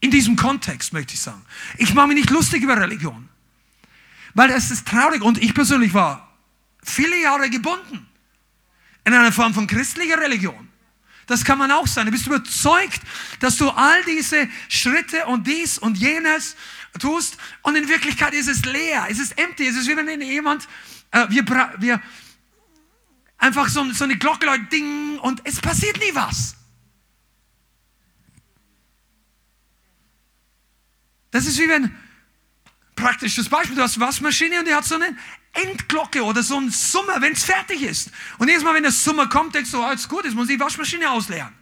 diesem Kontext, möchte ich sagen. Ich mache mich nicht lustig über Religion. Weil es ist traurig und ich persönlich war viele Jahre gebunden in einer Form von christlicher Religion. Das kann man auch sein. Du bist überzeugt, dass du all diese Schritte und dies und jenes tust und in Wirklichkeit ist es leer, es ist empty, es ist wie wenn jemand, äh, wir, wir einfach so, so eine Glocke läutet, ding und es passiert nie was. Das ist wie wenn, praktisches Beispiel, du hast eine Waschmaschine und die hat so eine Endglocke oder so ein Summer, wenn es fertig ist. Und jedes Mal, wenn das Summer kommt, denkst du, alles gut, jetzt muss ich die Waschmaschine ausleeren.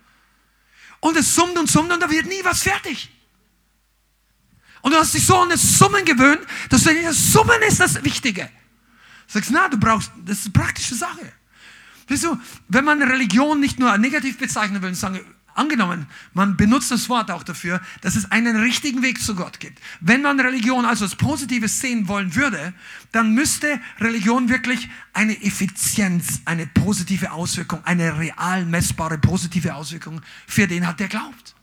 Und es summt und summt und da wird nie was fertig. Und du hast dich so an das Summen gewöhnt, dass du das Summen ist das Wichtige. Du sagst, na, du brauchst, das ist eine praktische Sache. Weißt du, wenn man Religion nicht nur negativ bezeichnen will und sagen, Angenommen, man benutzt das Wort auch dafür, dass es einen richtigen Weg zu Gott gibt. Wenn man Religion also als Positives sehen wollen würde, dann müsste Religion wirklich eine Effizienz, eine positive Auswirkung, eine real messbare positive Auswirkung für den hat, der glaubt.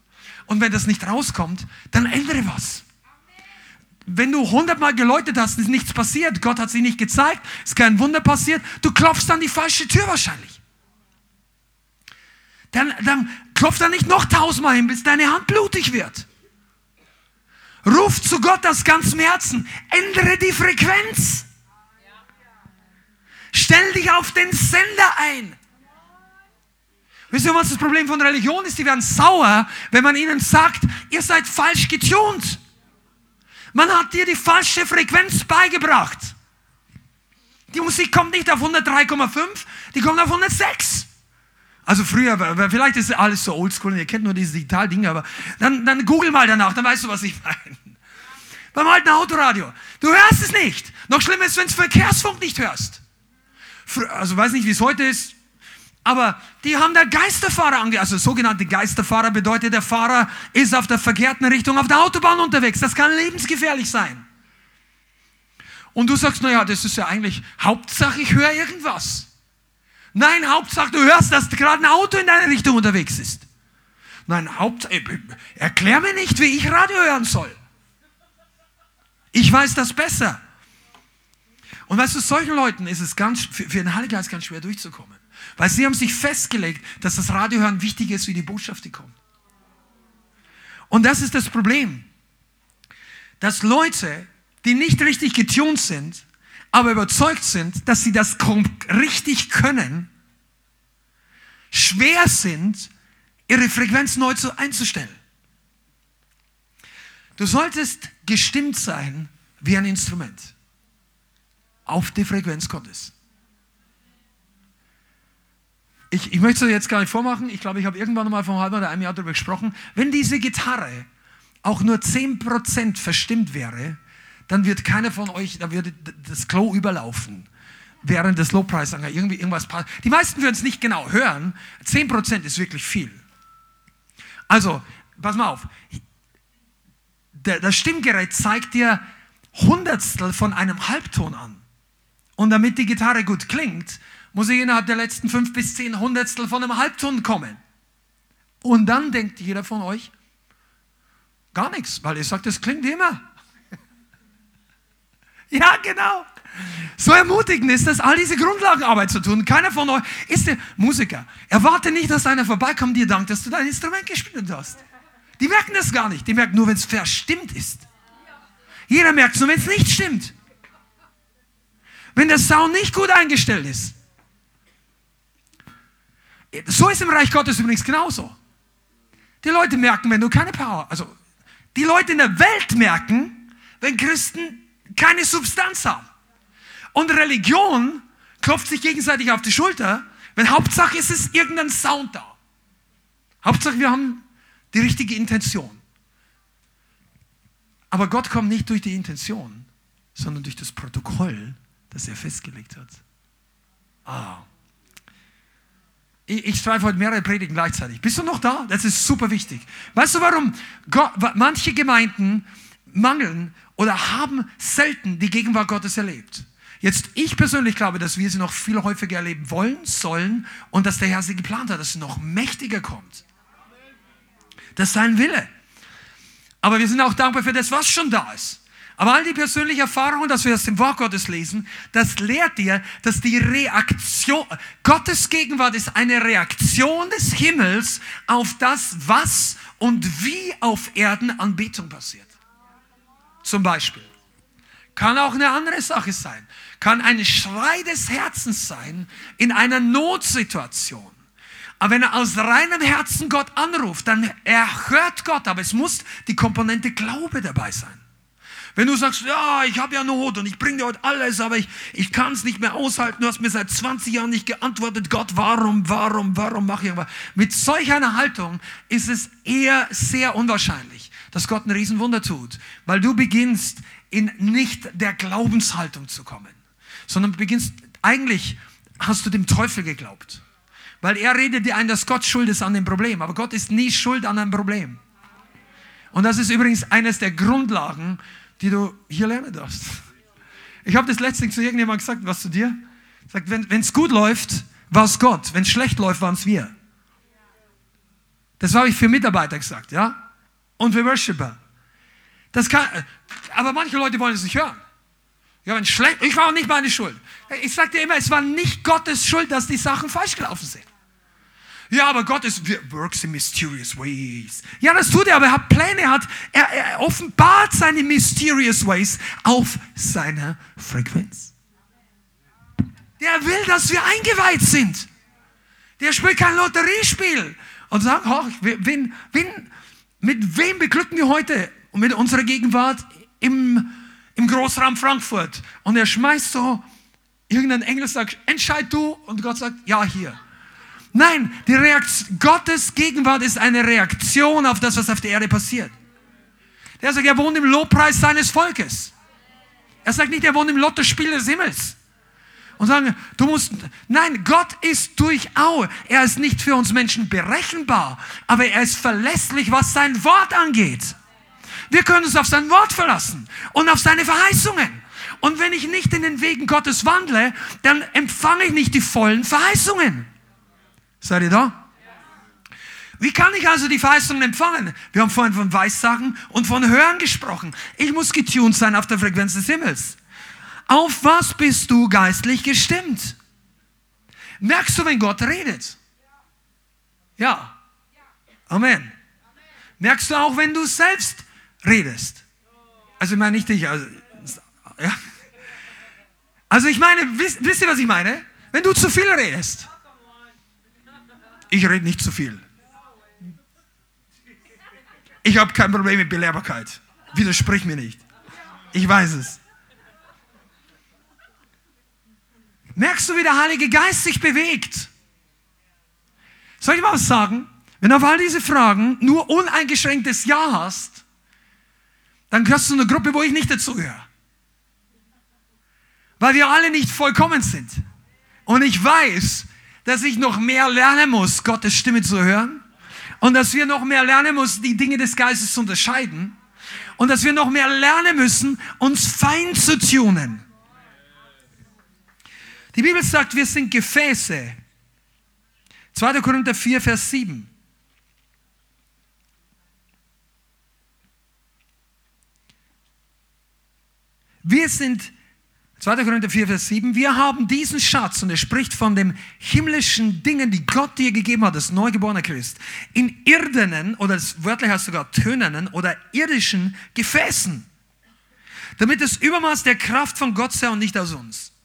Und wenn das nicht rauskommt, dann ändere was. Wenn du hundertmal geläutet hast, ist nichts passiert, Gott hat sich nicht gezeigt, ist kein Wunder passiert, du klopfst an die falsche Tür wahrscheinlich dann, dann klopft er nicht noch tausendmal hin, bis deine Hand blutig wird. Ruf zu Gott aus ganzem Herzen. Ändere die Frequenz. Stell dich auf den Sender ein. Wisst ihr, was das Problem von Religion ist? Die werden sauer, wenn man ihnen sagt, ihr seid falsch getunt. Man hat dir die falsche Frequenz beigebracht. Die Musik kommt nicht auf 103,5, die kommt auf 106. Also früher, vielleicht ist alles so oldschool und ihr kennt nur diese Digital-Dinge, aber dann, dann google mal danach, dann weißt du, was ich meine. Beim alten Autoradio. Du hörst es nicht. Noch schlimmer ist, wenn du Verkehrsfunk nicht hörst. Also weiß nicht, wie es heute ist, aber die haben da Geisterfahrer ange... Also sogenannte Geisterfahrer bedeutet, der Fahrer ist auf der verkehrten Richtung auf der Autobahn unterwegs. Das kann lebensgefährlich sein. Und du sagst, naja, das ist ja eigentlich Hauptsache, ich höre irgendwas. Nein, Hauptsache, du hörst, dass gerade ein Auto in deine Richtung unterwegs ist. Nein, Hauptsache, äh, erklär mir nicht, wie ich Radio hören soll. Ich weiß das besser. Und weißt du, solchen Leuten ist es ganz, für, für den Heiligen Geist ganz schwer durchzukommen. Weil sie haben sich festgelegt, dass das Radiohören wichtiger ist wie die Botschaft, die kommt. Und das ist das Problem. Dass Leute, die nicht richtig getunt sind, aber überzeugt sind, dass sie das richtig können, schwer sind, ihre Frequenz neu einzustellen. Du solltest gestimmt sein wie ein Instrument auf die Frequenz Gottes. Ich, ich möchte es jetzt gar nicht vormachen. Ich glaube, ich habe irgendwann mal vor einem halben oder einem Jahr darüber gesprochen. Wenn diese Gitarre auch nur 10% verstimmt wäre, dann wird keiner von euch, da würde das Klo überlaufen. Während des Lobpreis irgendwie irgendwas passt. Die meisten würden es nicht genau hören. 10% ist wirklich viel. Also, pass mal auf. Das Stimmgerät zeigt dir Hundertstel von einem Halbton an. Und damit die Gitarre gut klingt, muss ich innerhalb der letzten fünf bis zehn Hundertstel von einem Halbton kommen. Und dann denkt jeder von euch gar nichts, weil ihr sagt, es klingt immer. Ja, genau. So ermutigend ist das, all diese Grundlagenarbeit zu tun. Keiner von euch ist der Musiker. Erwarte nicht, dass einer vorbeikommt, dir dankt, dass du dein Instrument gespielt hast. Die merken das gar nicht. Die merken nur, wenn es verstimmt ist. Jeder merkt es nur, wenn es nicht stimmt. Wenn der Sound nicht gut eingestellt ist. So ist im Reich Gottes übrigens genauso. Die Leute merken, wenn du keine Power, also die Leute in der Welt merken, wenn Christen keine Substanz haben. Und Religion klopft sich gegenseitig auf die Schulter, wenn Hauptsache ist es irgendein Sound da. Hauptsache wir haben die richtige Intention. Aber Gott kommt nicht durch die Intention, sondern durch das Protokoll, das er festgelegt hat. Ah. Ich, ich schreibe heute mehrere Predigen gleichzeitig. Bist du noch da? Das ist super wichtig. Weißt du, warum Gott, manche Gemeinden mangeln oder haben selten die Gegenwart Gottes erlebt. Jetzt, ich persönlich glaube, dass wir sie noch viel häufiger erleben wollen, sollen und dass der Herr sie geplant hat, dass sie noch mächtiger kommt. Das ist sein Wille. Aber wir sind auch dankbar für das, was schon da ist. Aber all die persönliche Erfahrungen, dass wir das im Wort Gottes lesen, das lehrt dir, dass die Reaktion, Gottes Gegenwart ist eine Reaktion des Himmels auf das, was und wie auf Erden Anbetung passiert. Zum Beispiel. Kann auch eine andere Sache sein. Kann ein Schrei des Herzens sein in einer Notsituation. Aber wenn er aus reinem Herzen Gott anruft, dann er hört Gott, aber es muss die Komponente Glaube dabei sein. Wenn du sagst, ja, ich habe ja Not und ich bringe dir heute alles, aber ich, ich kann es nicht mehr aushalten, du hast mir seit 20 Jahren nicht geantwortet, Gott, warum, warum, warum mache ich aber? Mit solch einer Haltung ist es eher sehr unwahrscheinlich, dass Gott ein Riesenwunder tut, weil du beginnst in nicht der Glaubenshaltung zu kommen, sondern beginnst, eigentlich hast du dem Teufel geglaubt. Weil er redet dir ein, dass Gott schuld ist an dem Problem. Aber Gott ist nie schuld an einem Problem. Und das ist übrigens eines der Grundlagen die du hier lernen darfst. Ich habe das letztens zu irgendjemandem gesagt, was zu dir? Sagt, wenn es gut läuft, war es Gott. Wenn es schlecht läuft, waren es wir. Das habe ich für Mitarbeiter gesagt, ja? Und für Worshipper. Das kann, aber manche Leute wollen es nicht hören. Ja, wenn schlecht, ich war auch nicht meine Schuld. Ich sage dir immer, es war nicht Gottes Schuld, dass die Sachen falsch gelaufen sind. Ja, aber Gott ist, works in mysterious ways. Ja, das tut er, aber er hat Pläne, er, hat, er, er offenbart seine mysterious ways auf seiner Frequenz. Der will, dass wir eingeweiht sind. Der spielt kein Lotteriespiel und sagt, oh, wen, wen, mit wem beglücken wir heute mit unserer Gegenwart im, im Großraum Frankfurt? Und er schmeißt so, irgendein Engel sagt, entscheid du. Und Gott sagt, ja, hier. Nein, die Reaktion, Gottes Gegenwart ist eine Reaktion auf das, was auf der Erde passiert. Der sagt, er wohnt im Lobpreis seines Volkes. Er sagt nicht, er wohnt im Lottospiel des Himmels. Und sagen, du musst, nein, Gott ist durchaus, er ist nicht für uns Menschen berechenbar, aber er ist verlässlich, was sein Wort angeht. Wir können uns auf sein Wort verlassen und auf seine Verheißungen. Und wenn ich nicht in den Wegen Gottes wandle, dann empfange ich nicht die vollen Verheißungen. Seid ihr da? Wie kann ich also die Verheißungen empfangen? Wir haben vorhin von Weissagen und von Hören gesprochen. Ich muss getuned sein auf der Frequenz des Himmels. Auf was bist du geistlich gestimmt? Merkst du, wenn Gott redet? Ja. Amen. Merkst du auch, wenn du selbst redest? Also ich meine nicht dich. Also, ja. also ich meine, wisst, wisst ihr, was ich meine? Wenn du zu viel redest. Ich rede nicht zu viel. Ich habe kein Problem mit Belehrbarkeit. Widersprich mir nicht. Ich weiß es. Merkst du, wie der Heilige Geist sich bewegt? Soll ich mal was sagen? Wenn du auf all diese Fragen nur uneingeschränktes Ja hast, dann gehörst du zu einer Gruppe, wo ich nicht dazugehöre. Weil wir alle nicht vollkommen sind. Und ich weiß, dass ich noch mehr lernen muss, Gottes Stimme zu hören. Und dass wir noch mehr lernen müssen, die Dinge des Geistes zu unterscheiden. Und dass wir noch mehr lernen müssen, uns fein zu tunen. Die Bibel sagt, wir sind Gefäße. 2. Korinther 4, Vers 7. Wir sind 2. Korinther 4, Vers 7. Wir haben diesen Schatz, und er spricht von den himmlischen Dingen, die Gott dir gegeben hat, das neugeborene Christ, in irdenen, oder wörtlich heißt sogar tönenen oder irdischen Gefäßen, damit das Übermaß der Kraft von Gott sei und nicht aus uns.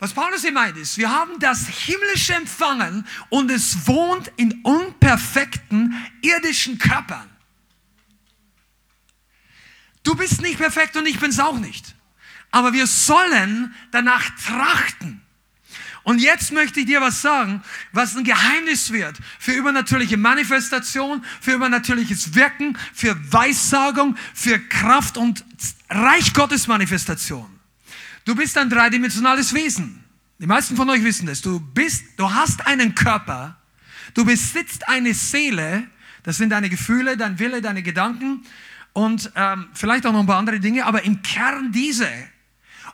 Was Paulus hier meint ist, wir haben das Himmlische empfangen und es wohnt in unperfekten irdischen Körpern. Du bist nicht perfekt und ich bin's auch nicht. Aber wir sollen danach trachten. Und jetzt möchte ich dir was sagen, was ein Geheimnis wird für übernatürliche Manifestation, für übernatürliches Wirken, für Weissagung, für Kraft und Reich Gottes Manifestation. Du bist ein dreidimensionales Wesen. Die meisten von euch wissen das. Du bist, du hast einen Körper, du besitzt eine Seele, das sind deine Gefühle, dein Wille, deine Gedanken und ähm, vielleicht auch noch ein paar andere Dinge, aber im Kern diese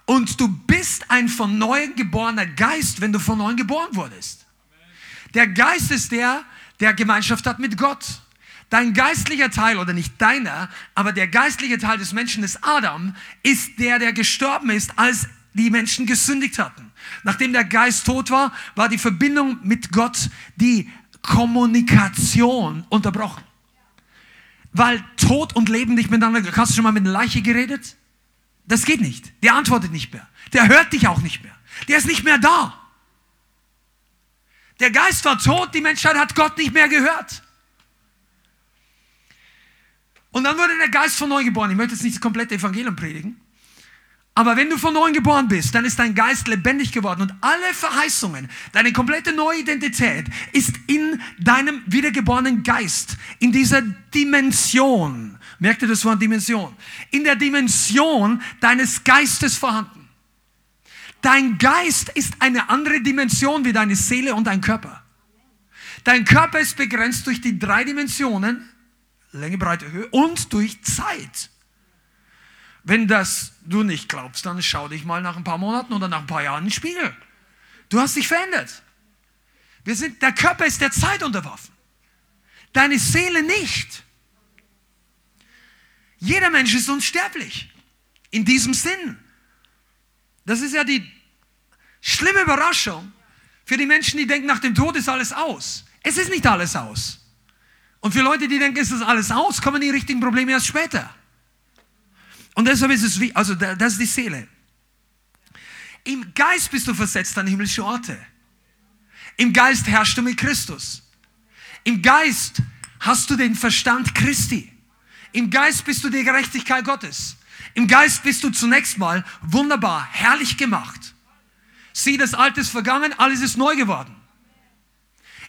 und du bist ein von neuem geborener Geist, wenn du von neuem geboren wurdest. Der Geist ist der, der Gemeinschaft hat mit Gott. Dein geistlicher Teil, oder nicht deiner, aber der geistliche Teil des Menschen, des Adam, ist der, der gestorben ist, als die Menschen gesündigt hatten. Nachdem der Geist tot war, war die Verbindung mit Gott, die Kommunikation unterbrochen. Weil Tod und Leben nicht miteinander, hast du schon mal mit einer Leiche geredet? Das geht nicht. Der antwortet nicht mehr. Der hört dich auch nicht mehr. Der ist nicht mehr da. Der Geist war tot, die Menschheit hat Gott nicht mehr gehört. Und dann wurde der Geist von neu geboren. Ich möchte jetzt nicht das komplette Evangelium predigen. Aber wenn du von neuem geboren bist, dann ist dein Geist lebendig geworden und alle Verheißungen, deine komplette neue Identität ist in deinem wiedergeborenen Geist, in dieser Dimension. Merkt ihr das Wort Dimension? In der Dimension deines Geistes vorhanden. Dein Geist ist eine andere Dimension wie deine Seele und dein Körper. Dein Körper ist begrenzt durch die drei Dimensionen, Länge, Breite, Höhe und durch Zeit. Wenn das du nicht glaubst, dann schau dich mal nach ein paar Monaten oder nach ein paar Jahren in den Spiegel. Du hast dich verändert. Wir sind, der Körper ist der Zeit unterworfen. Deine Seele nicht. Jeder Mensch ist unsterblich. In diesem Sinn. Das ist ja die schlimme Überraschung für die Menschen, die denken, nach dem Tod ist alles aus. Es ist nicht alles aus. Und für Leute, die denken, es ist alles aus, kommen die richtigen Probleme erst später. Und deshalb ist es wie, also das ist die Seele. Im Geist bist du versetzt an himmlische Orte. Im Geist herrschst du mit Christus. Im Geist hast du den Verstand Christi. Im Geist bist du die Gerechtigkeit Gottes. Im Geist bist du zunächst mal wunderbar, herrlich gemacht. Sieh, das Alte ist vergangen, alles ist neu geworden.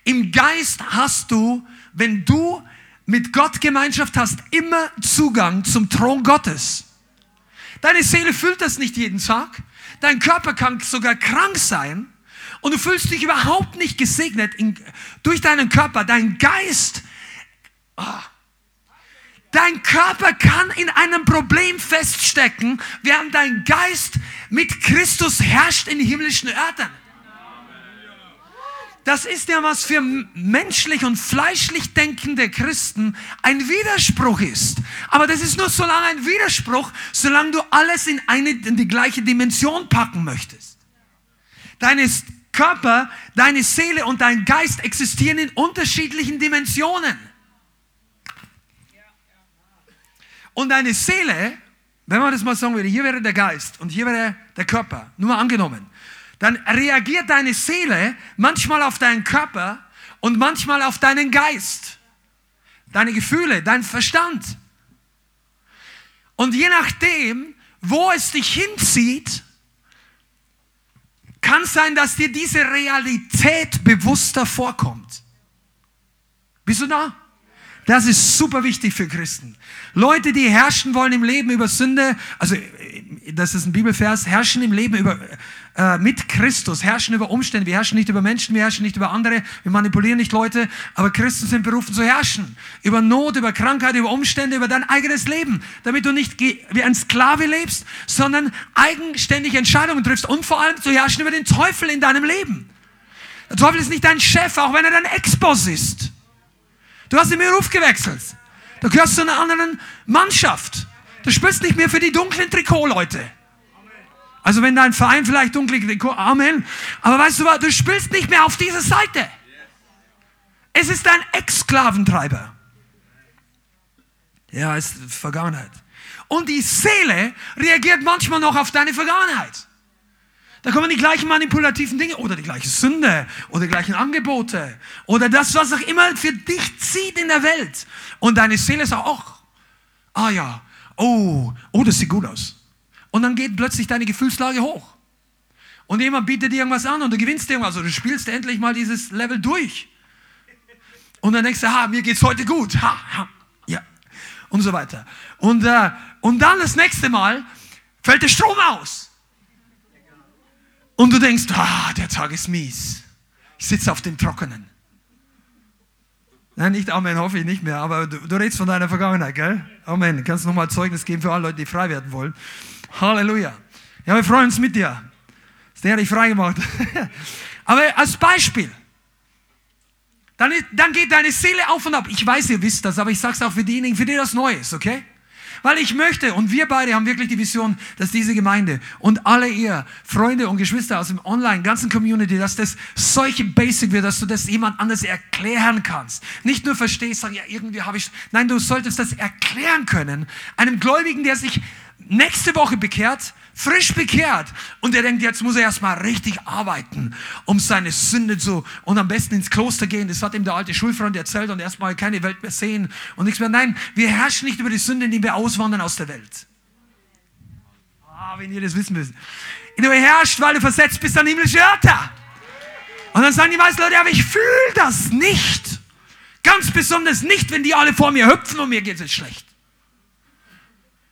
Im Geist hast du, wenn du mit Gott Gemeinschaft hast, immer Zugang zum Thron Gottes. Deine Seele fühlt das nicht jeden Tag. Dein Körper kann sogar krank sein. Und du fühlst dich überhaupt nicht gesegnet in, durch deinen Körper. Dein Geist, oh, dein Körper kann in einem Problem feststecken, während dein Geist mit Christus herrscht in himmlischen Örtern. Das ist ja was für menschlich und fleischlich denkende Christen ein Widerspruch ist. Aber das ist nur so lange ein Widerspruch, solange du alles in eine, in die gleiche Dimension packen möchtest. Deine Körper, deine Seele und dein Geist existieren in unterschiedlichen Dimensionen. Und deine Seele, wenn man das mal sagen würde, hier wäre der Geist und hier wäre der Körper, nur mal angenommen dann reagiert deine Seele manchmal auf deinen Körper und manchmal auf deinen Geist, deine Gefühle, dein Verstand. Und je nachdem, wo es dich hinzieht, kann sein, dass dir diese Realität bewusster vorkommt. Bist du da? Das ist super wichtig für Christen. Leute, die herrschen wollen im Leben über Sünde, also das ist ein Bibelvers, herrschen im Leben über, äh, mit Christus, herrschen über Umstände. Wir herrschen nicht über Menschen, wir herrschen nicht über andere, wir manipulieren nicht Leute, aber Christen sind berufen zu herrschen. Über Not, über Krankheit, über Umstände, über dein eigenes Leben. Damit du nicht wie ein Sklave lebst, sondern eigenständig Entscheidungen triffst und vor allem zu herrschen über den Teufel in deinem Leben. Der Teufel ist nicht dein Chef, auch wenn er dein Ex-Boss ist. Du hast den Beruf gewechselt. Du gehörst zu einer anderen Mannschaft. Du spielst nicht mehr für die dunklen Trikotleute. Also wenn dein Verein vielleicht dunkle Trikot, Amen. Aber weißt du was, du spielst nicht mehr auf dieser Seite. Es ist ein Ex-Sklaventreiber. Ja, ist Vergangenheit. Und die Seele reagiert manchmal noch auf deine Vergangenheit. Da kommen die gleichen manipulativen Dinge oder die gleiche Sünde oder die gleichen Angebote oder das, was auch immer für dich zieht in der Welt. Und deine Seele sagt auch, ah ja, oh, oh, das sieht gut aus. Und dann geht plötzlich deine Gefühlslage hoch. Und jemand bietet dir irgendwas an und du gewinnst irgendwas oder du spielst endlich mal dieses Level durch. Und dann denkst du, ha, mir geht's heute gut. Ha, ha, ja. Und so weiter. Und, äh, und dann das nächste Mal fällt der Strom aus. Und du denkst, ah, der Tag ist mies. Ich sitze auf dem Trockenen. Nein, nicht Amen, hoffe ich nicht mehr, aber du, du redest von deiner Vergangenheit, gell? Amen. Du kannst nochmal Zeugnis geben für alle Leute, die frei werden wollen. Halleluja. Ja, wir freuen uns mit dir. Der dich frei gemacht aber als Beispiel. Dann, dann geht deine Seele auf und ab. Ich weiß, ihr wisst das, aber ich sage es auch für diejenigen, für die das neu ist, okay? Weil ich möchte, und wir beide haben wirklich die Vision, dass diese Gemeinde und alle ihr Freunde und Geschwister aus dem Online, ganzen Community, dass das solche Basic wird, dass du das jemand anders erklären kannst. Nicht nur verstehst, sagen, ja, irgendwie habe ich, nein, du solltest das erklären können. Einem Gläubigen, der sich nächste Woche bekehrt, frisch bekehrt und der denkt, jetzt muss er erstmal richtig arbeiten, um seine Sünde zu und am besten ins Kloster gehen. Das hat ihm der alte Schulfreund erzählt und erstmal keine Welt mehr sehen und nichts mehr. Nein, wir herrschen nicht über die Sünde, indem wir auswandern aus der Welt. Ah, wenn ihr das wissen müsst. Du herrschst, weil du versetzt bist an himmlische Örter. Und dann sagen die meisten Leute, aber ich fühle das nicht. Ganz besonders nicht, wenn die alle vor mir hüpfen und mir geht es schlecht.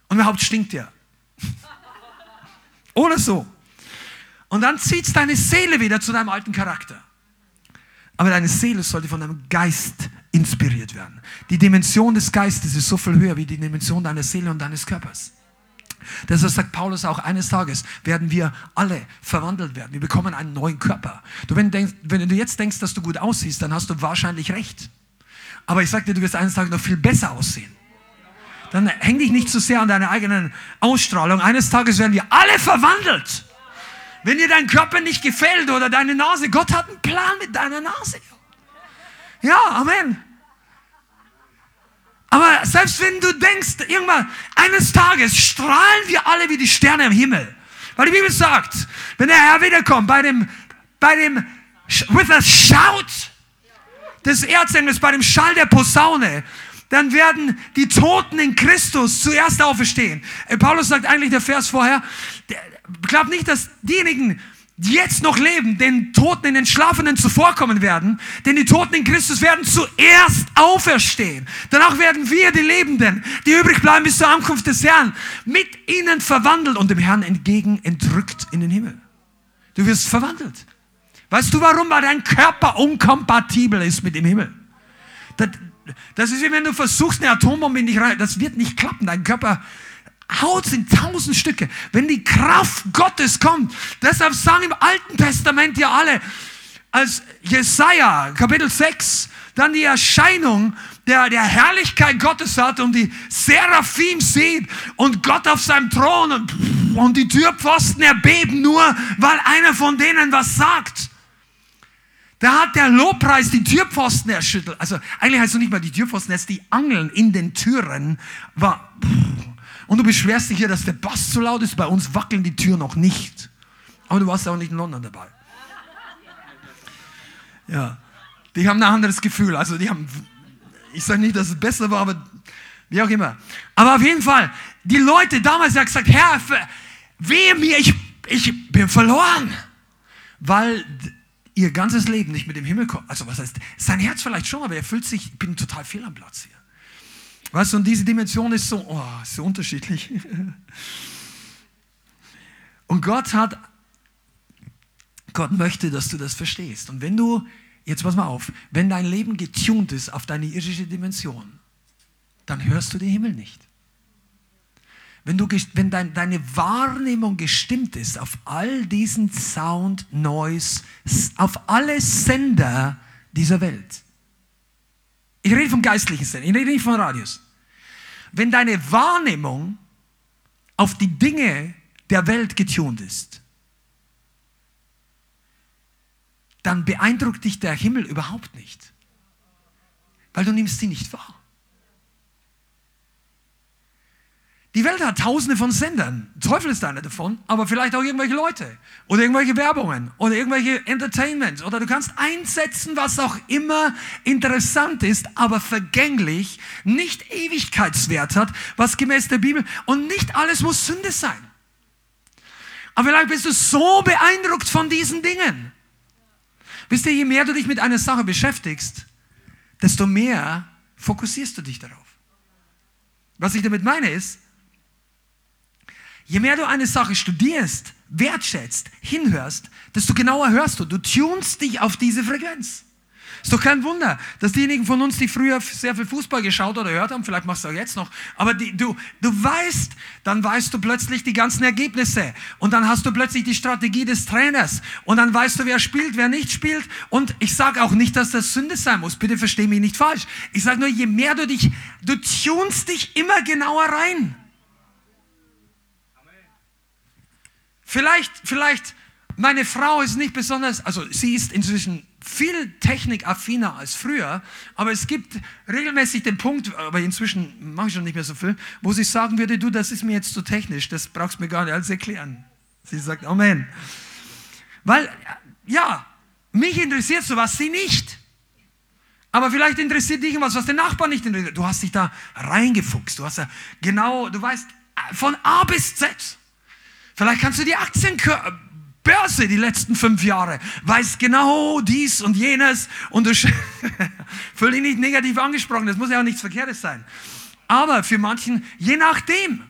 Und überhaupt stinkt der. Oder so. Und dann zieht es deine Seele wieder zu deinem alten Charakter. Aber deine Seele sollte von deinem Geist inspiriert werden. Die Dimension des Geistes ist so viel höher wie die Dimension deiner Seele und deines Körpers. Deshalb sagt Paulus auch, eines Tages werden wir alle verwandelt werden. Wir bekommen einen neuen Körper. Du, wenn, denkst, wenn du jetzt denkst, dass du gut aussiehst, dann hast du wahrscheinlich recht. Aber ich sage dir, du wirst eines Tages noch viel besser aussehen dann häng dich nicht zu sehr an deiner eigenen Ausstrahlung. Eines Tages werden wir alle verwandelt. Wenn dir dein Körper nicht gefällt oder deine Nase, Gott hat einen Plan mit deiner Nase. Ja, Amen. Aber selbst wenn du denkst, irgendwann, eines Tages strahlen wir alle wie die Sterne am Himmel. Weil die Bibel sagt, wenn der Herr wiederkommt, bei dem, bei dem, with a shout des Erzengels, bei dem Schall der Posaune, dann werden die Toten in Christus zuerst auferstehen. Äh, Paulus sagt eigentlich der Vers vorher, glaubt nicht, dass diejenigen, die jetzt noch leben, den Toten in den Schlafenden zuvorkommen werden, denn die Toten in Christus werden zuerst auferstehen. Danach werden wir, die Lebenden, die übrig bleiben bis zur Ankunft des Herrn, mit ihnen verwandelt und dem Herrn entgegen entrückt in den Himmel. Du wirst verwandelt. Weißt du warum? Weil dein Körper unkompatibel ist mit dem Himmel. Das, das ist wie wenn du versuchst, eine Atombombe in dich rein. Das wird nicht klappen. Dein Körper haut in tausend Stücke. Wenn die Kraft Gottes kommt. Deshalb sagen im Alten Testament ja alle, als Jesaja, Kapitel 6, dann die Erscheinung der, der Herrlichkeit Gottes hat und die Seraphim sieht und Gott auf seinem Thron und, und die Türpfosten erbeben nur, weil einer von denen was sagt. Da hat der Lobpreis die Türpfosten erschüttelt. Also eigentlich heißt es nicht mal die Türpfosten, es die Angeln in den Türen war. Und du beschwerst dich hier, dass der Bass zu laut ist. Bei uns wackeln die Türen noch nicht. Aber du warst auch nicht in London dabei. Ja, die haben ein anderes Gefühl. Also die haben, ich sage nicht, dass es besser war, aber wie auch immer. Aber auf jeden Fall, die Leute damals haben gesagt, Herr, wehe mir, ich, ich bin verloren. Weil ihr ganzes Leben nicht mit dem Himmel kommt. Also was heißt, sein Herz vielleicht schon, aber er fühlt sich, ich bin total fehl am Platz hier. Weißt du, und diese Dimension ist so, oh, so unterschiedlich. Und Gott hat, Gott möchte, dass du das verstehst. Und wenn du, jetzt pass mal auf, wenn dein Leben getunt ist auf deine irdische Dimension, dann hörst du den Himmel nicht. Wenn, du, wenn dein, deine Wahrnehmung gestimmt ist auf all diesen Sound, Noise, auf alle Sender dieser Welt. Ich rede vom geistlichen Sender, ich rede nicht von Radios. Wenn deine Wahrnehmung auf die Dinge der Welt getunt ist, dann beeindruckt dich der Himmel überhaupt nicht, weil du nimmst sie nicht wahr. Die Welt hat tausende von Sendern. Teufel ist einer davon, aber vielleicht auch irgendwelche Leute oder irgendwelche Werbungen oder irgendwelche Entertainments oder du kannst einsetzen, was auch immer interessant ist, aber vergänglich, nicht Ewigkeitswert hat, was gemäß der Bibel und nicht alles muss Sünde sein. Aber vielleicht bist du so beeindruckt von diesen Dingen. Wisst ihr, je mehr du dich mit einer Sache beschäftigst, desto mehr fokussierst du dich darauf. Was ich damit meine ist, Je mehr du eine Sache studierst, wertschätzt, hinhörst, desto genauer hörst du. Du tunst dich auf diese Frequenz. Ist doch kein Wunder, dass diejenigen von uns, die früher sehr viel Fußball geschaut oder gehört haben, vielleicht machst du auch jetzt noch, aber die, du, du weißt, dann weißt du plötzlich die ganzen Ergebnisse und dann hast du plötzlich die Strategie des Trainers und dann weißt du, wer spielt, wer nicht spielt und ich sage auch nicht, dass das Sünde sein muss, bitte versteh mich nicht falsch. Ich sage nur, je mehr du dich, du tunst dich immer genauer rein. Vielleicht, vielleicht, meine Frau ist nicht besonders, also sie ist inzwischen viel technikaffiner als früher, aber es gibt regelmäßig den Punkt, aber inzwischen mache ich schon nicht mehr so viel, wo sie sagen würde, du, das ist mir jetzt zu technisch, das brauchst du mir gar nicht alles erklären. Sie sagt Amen. Weil, ja, mich interessiert sowas, sie nicht. Aber vielleicht interessiert dich was, was den Nachbarn nicht interessiert. Du hast dich da reingefuchst. Du hast ja genau, du weißt von A bis Z. Vielleicht kannst du die Aktienbörse die letzten fünf Jahre, weißt genau dies und jenes und du fühl dich nicht negativ angesprochen, das muss ja auch nichts Verkehrtes sein. Aber für manchen, je nachdem,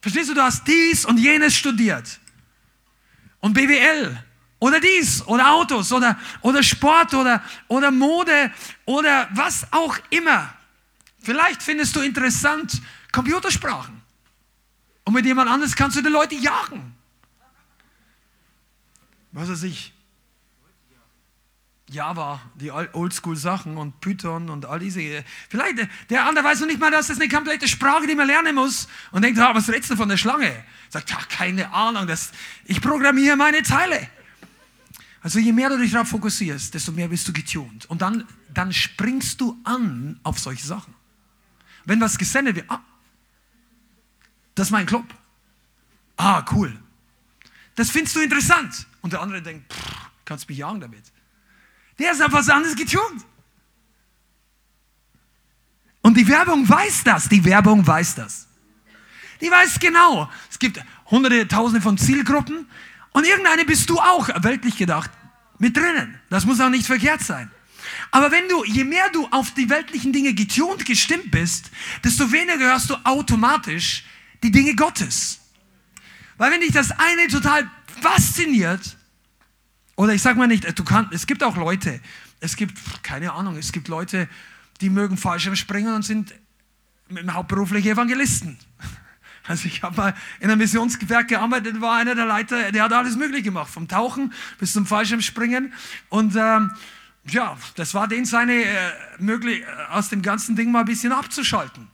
verstehst du, du hast dies und jenes studiert und BWL oder dies oder Autos oder, oder Sport oder, oder Mode oder was auch immer. Vielleicht findest du interessant Computersprachen. Und mit jemand anderes kannst du die Leute jagen. Was weiß ich. Java, die Oldschool-Sachen und Python und all diese. Vielleicht, der andere weiß noch nicht mal, dass das eine komplette Sprache, die man lernen muss. Und denkt, ah, was redest du von der Schlange? Sagt, ja, keine Ahnung, das, ich programmiere meine Zeile. Also je mehr du dich darauf fokussierst, desto mehr bist du getuned. Und dann, dann springst du an auf solche Sachen. Wenn was gesendet wird, ah, das ist mein Club. Ah, cool. Das findest du interessant. Und der andere denkt, pff, kannst mich jagen damit. Der ist auf was anderes getunt. Und die Werbung weiß das. Die Werbung weiß das. Die weiß genau. Es gibt hunderte, tausende von Zielgruppen. Und irgendeine bist du auch, weltlich gedacht, mit drinnen. Das muss auch nicht verkehrt sein. Aber wenn du, je mehr du auf die weltlichen Dinge getunt, gestimmt bist, desto weniger hörst du automatisch die Dinge Gottes. Weil wenn dich das eine total fasziniert, oder ich sag mal nicht, du kannst, es gibt auch Leute, es gibt, keine Ahnung, es gibt Leute, die mögen Fallschirmspringen und sind hauptberufliche Evangelisten. Also ich habe mal in einem Missionsgewerk gearbeitet, war einer der Leiter, der hat alles möglich gemacht, vom Tauchen bis zum Fallschirmspringen. Und ähm, ja, das war den seine äh, möglich, aus dem ganzen Ding mal ein bisschen abzuschalten.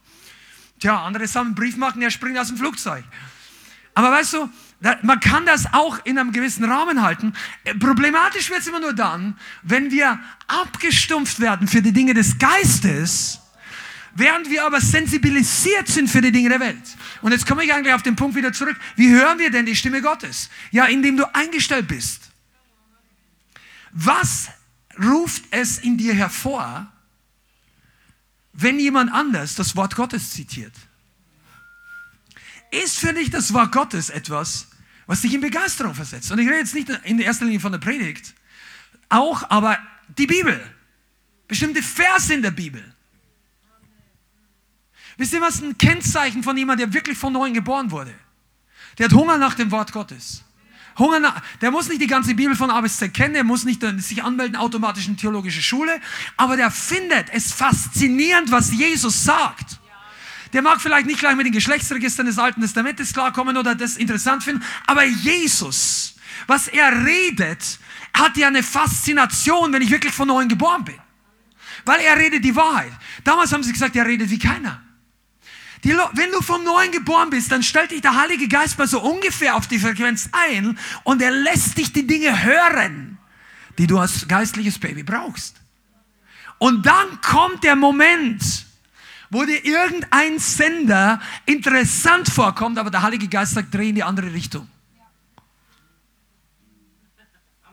Tja, andere sagen Brief machen, er springt aus dem Flugzeug. Aber weißt du, man kann das auch in einem gewissen Rahmen halten. Äh, problematisch wird es immer nur dann, wenn wir abgestumpft werden für die Dinge des Geistes, während wir aber sensibilisiert sind für die Dinge der Welt. Und jetzt komme ich eigentlich auf den Punkt wieder zurück. Wie hören wir denn die Stimme Gottes? Ja, indem du eingestellt bist. Was ruft es in dir hervor, wenn jemand anders das Wort Gottes zitiert? Ist für dich das Wort Gottes etwas, was dich in Begeisterung versetzt? Und ich rede jetzt nicht in erster Linie von der Predigt, auch aber die Bibel, bestimmte Verse in der Bibel. Wisst ihr, was ein Kennzeichen von jemandem, der wirklich von neuem geboren wurde? Der hat Hunger nach dem Wort Gottes. Hunger nach, der muss nicht die ganze Bibel von A bis Z kennen, der muss nicht sich anmelden, automatisch in theologische Schule, aber der findet es faszinierend, was Jesus sagt. Der mag vielleicht nicht gleich mit den Geschlechtsregistern des Alten Testamentes klarkommen oder das interessant finden, aber Jesus, was er redet, hat ja eine Faszination, wenn ich wirklich von neuem geboren bin. Weil er redet die Wahrheit. Damals haben sie gesagt, er redet wie keiner. Die, wenn du vom Neuen geboren bist, dann stellt dich der Heilige Geist mal so ungefähr auf die Frequenz ein und er lässt dich die Dinge hören, die du als geistliches Baby brauchst. Und dann kommt der Moment, wo dir irgendein Sender interessant vorkommt, aber der Heilige Geist sagt, dreh in die andere Richtung.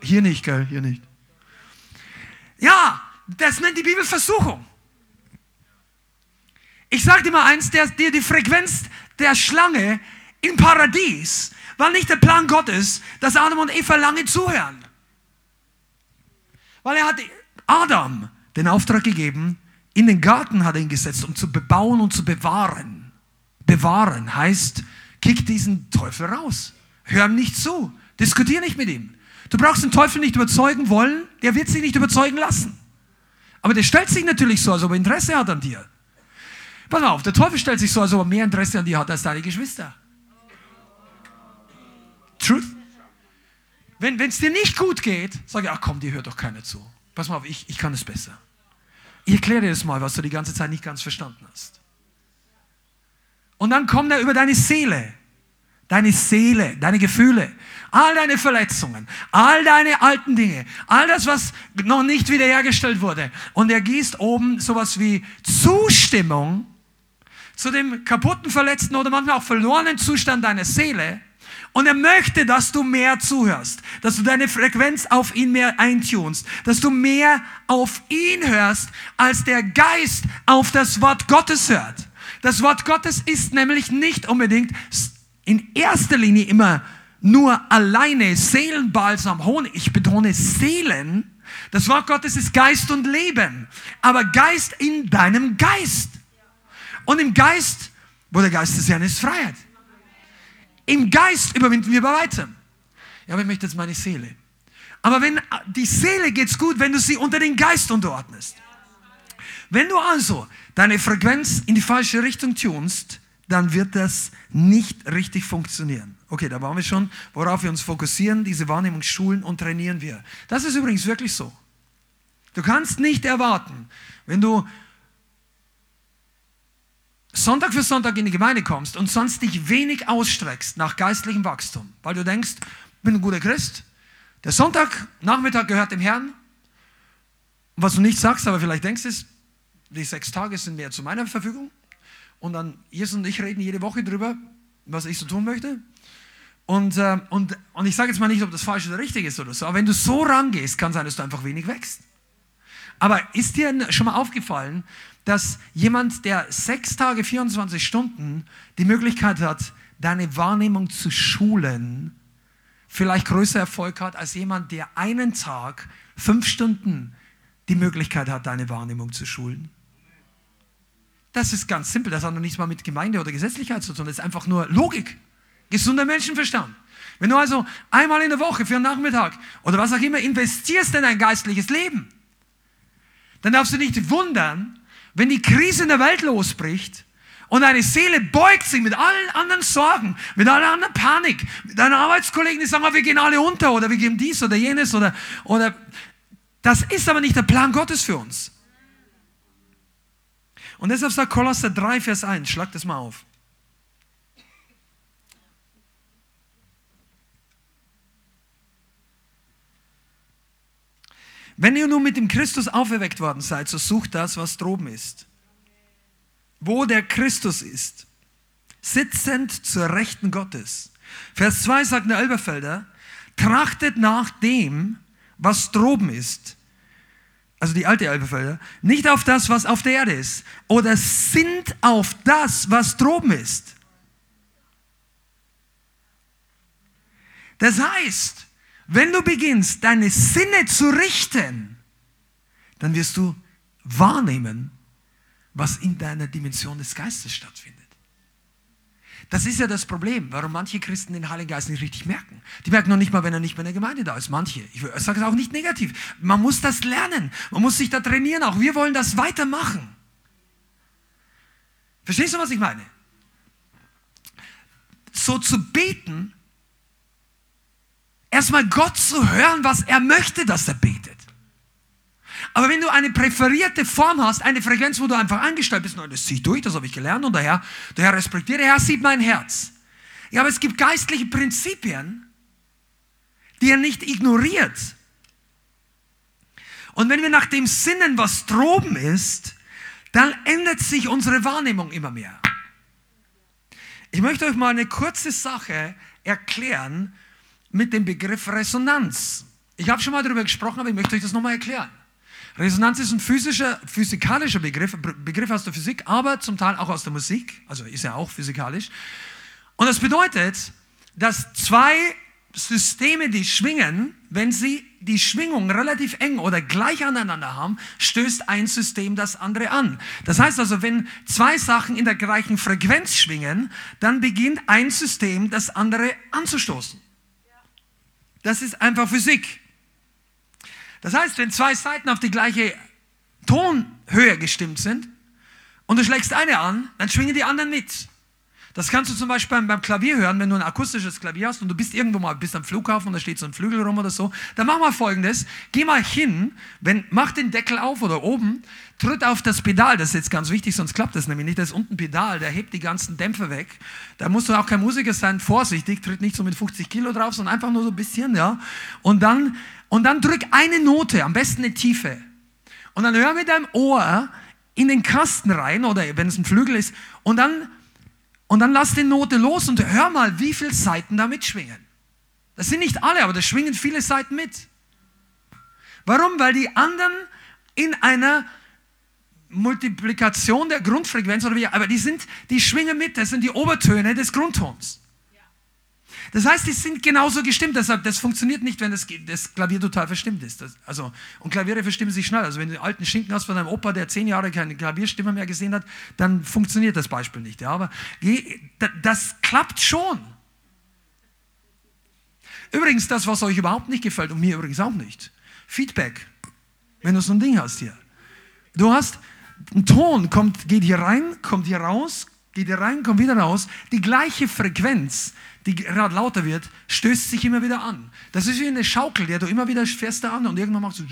Hier nicht, gell? Hier nicht. Ja, das nennt die Bibel Versuchung. Ich sage dir mal eins, der, der, die Frequenz der Schlange im Paradies war nicht der Plan Gottes, dass Adam und Eva lange zuhören. Weil er hat Adam den Auftrag gegeben, in den Garten hat er ihn gesetzt, um zu bebauen und zu bewahren. Bewahren heißt, kick diesen Teufel raus. Hör ihm nicht zu. Diskutier nicht mit ihm. Du brauchst den Teufel nicht überzeugen wollen, der wird sich nicht überzeugen lassen. Aber der stellt sich natürlich so, als ob er Interesse hat an dir. Pass mal auf, der Teufel stellt sich so, als ob er mehr Interesse an dir hat als deine Geschwister. Truth? Wenn es dir nicht gut geht, sag ich, ach komm, dir hört doch keiner zu. Pass mal auf, ich, ich kann es besser. Ich erkläre dir das mal, was du die ganze Zeit nicht ganz verstanden hast. Und dann kommt er über deine Seele, deine Seele, deine Gefühle, all deine Verletzungen, all deine alten Dinge, all das, was noch nicht wiederhergestellt wurde. Und er gießt oben sowas wie Zustimmung zu dem kaputten, verletzten oder manchmal auch verlorenen Zustand deiner Seele und er möchte, dass du mehr zuhörst, dass du deine Frequenz auf ihn mehr eintunst, dass du mehr auf ihn hörst, als der Geist auf das Wort Gottes hört. Das Wort Gottes ist nämlich nicht unbedingt in erster Linie immer nur alleine Seelenbalsam, Honig. Ich betone Seelen. Das Wort Gottes ist Geist und Leben. Aber Geist in deinem Geist. Und im Geist, wo der Geist des Herrn ist, Freiheit. Im Geist überwinden wir bei weitem. Ja, aber ich möchte jetzt meine Seele. Aber wenn die Seele geht's gut, wenn du sie unter den Geist unterordnest. Wenn du also deine Frequenz in die falsche Richtung tunst, dann wird das nicht richtig funktionieren. Okay, da waren wir schon, worauf wir uns fokussieren, diese Wahrnehmung schulen und trainieren wir. Das ist übrigens wirklich so. Du kannst nicht erwarten, wenn du Sonntag für Sonntag in die Gemeinde kommst und sonst dich wenig ausstreckst nach geistlichem Wachstum, weil du denkst, ich bin ein guter Christ, der Sonntagnachmittag gehört dem Herrn. Und was du nicht sagst, aber vielleicht denkst, ist, die sechs Tage sind mehr zu meiner Verfügung. Und dann Jesus und ich reden jede Woche drüber, was ich so tun möchte. Und, äh, und, und ich sage jetzt mal nicht, ob das falsch oder richtig ist oder so, aber wenn du so rangehst, kann sein, dass du einfach wenig wächst. Aber ist dir schon mal aufgefallen, dass jemand, der sechs Tage, 24 Stunden die Möglichkeit hat, deine Wahrnehmung zu schulen, vielleicht größer Erfolg hat als jemand, der einen Tag, fünf Stunden die Möglichkeit hat, deine Wahrnehmung zu schulen? Das ist ganz simpel. Das hat noch nichts mal mit Gemeinde oder Gesetzlichkeit zu tun. Das ist einfach nur Logik. Gesunder Menschenverstand. Wenn du also einmal in der Woche für einen Nachmittag oder was auch immer investierst in dein geistliches Leben, dann darfst du nicht wundern, wenn die Krise in der Welt losbricht und deine Seele beugt sich mit allen anderen Sorgen, mit aller anderen Panik, mit deinen Arbeitskollegen, die sagen, oh, wir gehen alle unter oder wir geben dies oder jenes oder, oder, das ist aber nicht der Plan Gottes für uns. Und deshalb sagt Kolosser 3, Vers 1, schlag das mal auf. Wenn ihr nun mit dem Christus auferweckt worden seid, so sucht das, was droben ist. Wo der Christus ist, sitzend zur Rechten Gottes. Vers 2 sagt der Elberfelder, trachtet nach dem, was droben ist. Also die alte Elberfelder. Nicht auf das, was auf der Erde ist. Oder sind auf das, was droben ist. Das heißt, wenn du beginnst, deine Sinne zu richten, dann wirst du wahrnehmen, was in deiner Dimension des Geistes stattfindet. Das ist ja das Problem, warum manche Christen den Heiligen Geist nicht richtig merken. Die merken noch nicht mal, wenn er nicht mehr in der Gemeinde da ist. Manche. Ich sage es auch nicht negativ. Man muss das lernen. Man muss sich da trainieren. Auch wir wollen das weitermachen. Verstehst du, was ich meine? So zu beten erstmal Gott zu hören, was er möchte, dass er betet. Aber wenn du eine präferierte Form hast, eine Frequenz, wo du einfach eingestellt bist, das ziehe ich durch, das habe ich gelernt und der Herr, der Herr respektiert, der Herr sieht mein Herz. Ja, aber es gibt geistliche Prinzipien, die er nicht ignoriert. Und wenn wir nach dem Sinnen, was droben ist, dann ändert sich unsere Wahrnehmung immer mehr. Ich möchte euch mal eine kurze Sache erklären, mit dem Begriff Resonanz. Ich habe schon mal darüber gesprochen, aber ich möchte euch das nochmal erklären. Resonanz ist ein physischer, physikalischer Begriff, Begriff aus der Physik, aber zum Teil auch aus der Musik, also ist ja auch physikalisch. Und das bedeutet, dass zwei Systeme, die schwingen, wenn sie die Schwingung relativ eng oder gleich aneinander haben, stößt ein System das andere an. Das heißt also, wenn zwei Sachen in der gleichen Frequenz schwingen, dann beginnt ein System das andere anzustoßen. Das ist einfach Physik. Das heißt, wenn zwei Seiten auf die gleiche Tonhöhe gestimmt sind und du schlägst eine an, dann schwingen die anderen mit. Das kannst du zum Beispiel beim, Klavier hören, wenn du ein akustisches Klavier hast und du bist irgendwo mal, bist am Flughafen und da steht so ein Flügel rum oder so. Dann mach mal folgendes. Geh mal hin, wenn, mach den Deckel auf oder oben, tritt auf das Pedal. Das ist jetzt ganz wichtig, sonst klappt das nämlich nicht. Das ist unten ein Pedal, der hebt die ganzen Dämpfe weg. Da musst du auch kein Musiker sein, vorsichtig, tritt nicht so mit 50 Kilo drauf, sondern einfach nur so ein bisschen, ja. Und dann, und dann drück eine Note, am besten eine tiefe. Und dann hör mit deinem Ohr in den Kasten rein oder wenn es ein Flügel ist und dann und dann lass die Note los und hör mal, wie viele Seiten da mitschwingen. Das sind nicht alle, aber da schwingen viele Seiten mit. Warum? Weil die anderen in einer Multiplikation der Grundfrequenz oder wie, aber die sind, die schwingen mit, das sind die Obertöne des Grundtons. Das heißt, die sind genauso gestimmt, deshalb, das funktioniert nicht, wenn das, das Klavier total verstimmt ist. Das, also, und Klaviere verstimmen sich schnell. Also wenn du einen alten Schinken hast von deinem Opa, der zehn Jahre keine Klavierstimme mehr gesehen hat, dann funktioniert das Beispiel nicht. Ja, aber das klappt schon. Übrigens, das, was euch überhaupt nicht gefällt und mir übrigens auch nicht, Feedback. Wenn du so ein Ding hast hier. Du hast, ein Ton kommt, geht hier rein, kommt hier raus, geht hier rein, kommt wieder raus. Die gleiche Frequenz die gerade lauter wird, stößt sich immer wieder an. Das ist wie eine Schaukel, der du immer wieder fährst da an und irgendwann machst du.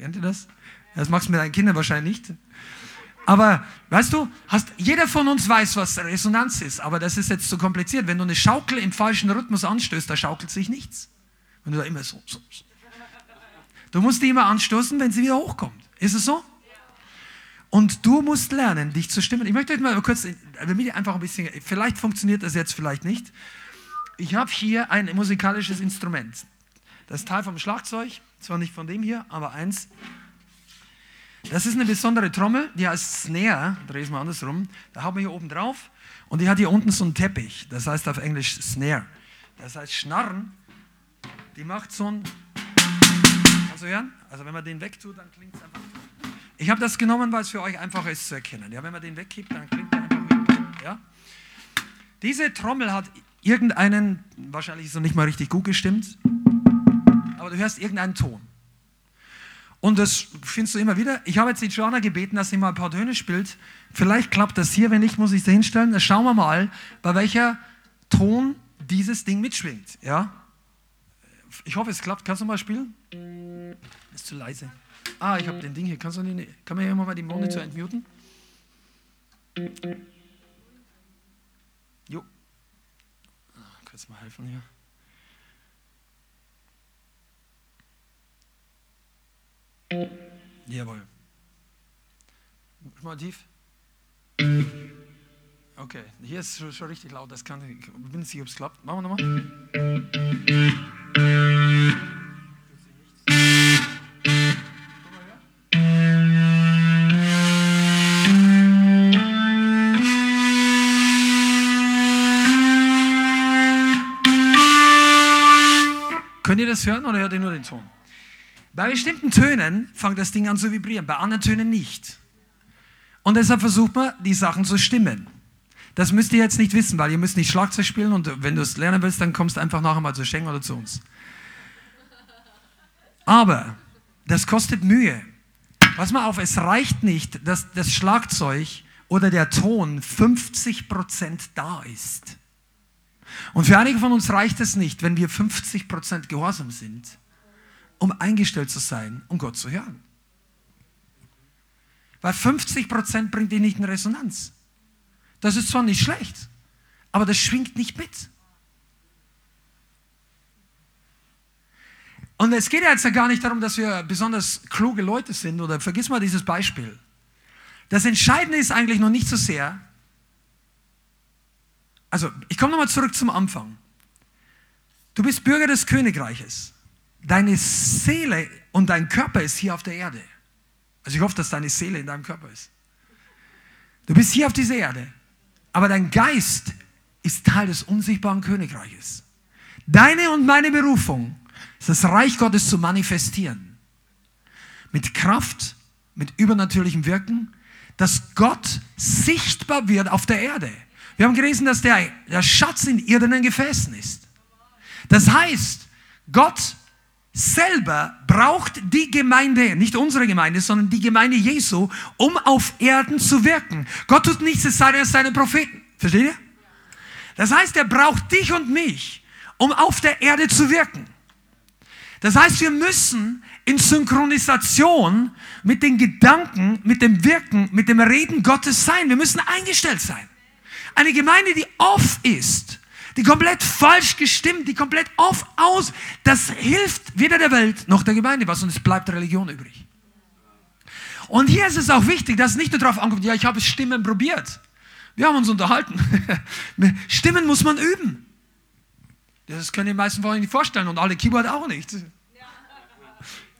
Kennt ihr das? Das machst du mit deinen Kindern wahrscheinlich nicht. Aber weißt du, hast, jeder von uns weiß, was Resonanz ist, aber das ist jetzt zu kompliziert. Wenn du eine Schaukel im falschen Rhythmus anstößt, da schaukelt sich nichts. Wenn du da immer so, so, so. Du musst die immer anstoßen, wenn sie wieder hochkommt. Ist es so? Und du musst lernen, dich zu stimmen. Ich möchte euch mal kurz, damit einfach ein bisschen, vielleicht funktioniert das jetzt, vielleicht nicht. Ich habe hier ein musikalisches Instrument. Das Teil vom Schlagzeug, zwar nicht von dem hier, aber eins. Das ist eine besondere Trommel, die heißt Snare, dreh es mal andersrum. Da haben wir hier oben drauf und die hat hier unten so einen Teppich, das heißt auf Englisch Snare. Das heißt Schnarren, die macht so ein, kannst du hören? Also wenn man den wegtut, dann klingt es einfach ich habe das genommen, weil es für euch einfacher ist zu erkennen. Ja, wenn man den wegkippt, dann klingt er einfach wie, ja. Diese Trommel hat irgendeinen, wahrscheinlich ist er nicht mal richtig gut gestimmt, aber du hörst irgendeinen Ton. Und das findest du immer wieder. Ich habe jetzt die Joanna gebeten, dass sie mal ein paar Töne spielt. Vielleicht klappt das hier, wenn nicht, muss ich sie hinstellen. Dann schauen wir mal, bei welcher Ton dieses Ding mitschwingt. Ja? Ich hoffe, es klappt. Kannst du mal spielen? Ist zu leise. Ah, ich habe den Ding hier. Kannst du den, kann man hier mal den Monitor entmuten? Jo. Ah, kannst du mal helfen hier? Jawohl. Mal tief. Okay, hier ist schon, schon richtig laut. Das kann, ich bin nicht sicher, ob es klappt. Machen wir nochmal. Das hören oder hört ihr nur den Ton? Bei bestimmten Tönen fängt das Ding an zu vibrieren, bei anderen Tönen nicht. Und deshalb versucht man, die Sachen zu stimmen. Das müsst ihr jetzt nicht wissen, weil ihr müsst nicht Schlagzeug spielen und wenn du es lernen willst, dann kommst du einfach nachher mal zu Schenk oder zu uns. Aber das kostet Mühe. Pass mal auf, es reicht nicht, dass das Schlagzeug oder der Ton 50% da ist. Und für einige von uns reicht es nicht, wenn wir 50% gehorsam sind, um eingestellt zu sein, um Gott zu hören. Weil 50% bringt dich nicht in Resonanz. Das ist zwar nicht schlecht, aber das schwingt nicht mit. Und es geht ja jetzt ja gar nicht darum, dass wir besonders kluge Leute sind oder vergiss mal dieses Beispiel. Das Entscheidende ist eigentlich noch nicht so sehr, also, ich komme nochmal zurück zum Anfang. Du bist Bürger des Königreiches. Deine Seele und dein Körper ist hier auf der Erde. Also ich hoffe, dass deine Seele in deinem Körper ist. Du bist hier auf dieser Erde. Aber dein Geist ist Teil des unsichtbaren Königreiches. Deine und meine Berufung ist das Reich Gottes zu manifestieren. Mit Kraft, mit übernatürlichem Wirken, dass Gott sichtbar wird auf der Erde. Wir haben gelesen, dass der, der Schatz in irdenen Gefäßen ist. Das heißt, Gott selber braucht die Gemeinde, nicht unsere Gemeinde, sondern die Gemeinde Jesu, um auf Erden zu wirken. Gott tut nichts, es sei denn, es seine Propheten. Versteht ihr? Das heißt, er braucht dich und mich, um auf der Erde zu wirken. Das heißt, wir müssen in Synchronisation mit den Gedanken, mit dem Wirken, mit dem Reden Gottes sein. Wir müssen eingestellt sein. Eine Gemeinde, die off ist, die komplett falsch gestimmt, die komplett off aus, das hilft weder der Welt noch der Gemeinde was und es bleibt Religion übrig. Und hier ist es auch wichtig, dass es nicht nur darauf ankommt, ja, ich habe Stimmen probiert. Wir haben uns unterhalten. Stimmen muss man üben. Das können die meisten von euch nicht vorstellen und alle Keyboard auch nicht.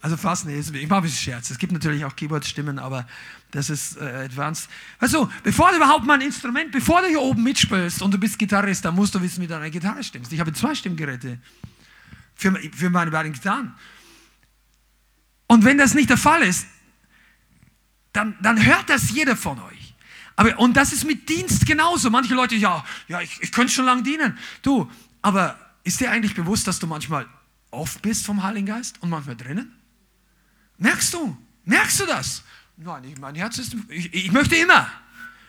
Also fast nicht. Ich mache ein bisschen Scherz. Es gibt natürlich auch Keyboard-Stimmen, aber das ist äh, advanced. Also, bevor du überhaupt mal ein Instrument, bevor du hier oben mitspielst und du bist Gitarrist, dann musst du wissen, wie du eine Gitarre stimmst. Ich habe zwei Stimmgeräte für, für meine beiden Gitarren. Und wenn das nicht der Fall ist, dann, dann hört das jeder von euch. Aber, und das ist mit Dienst genauso. Manche Leute, ja, ja ich, ich könnte schon lange dienen. Du, aber ist dir eigentlich bewusst, dass du manchmal off bist vom Heiligen Geist und manchmal drinnen? Merkst du? Merkst du das? Nein, mein Herz ist, ich, ich möchte immer.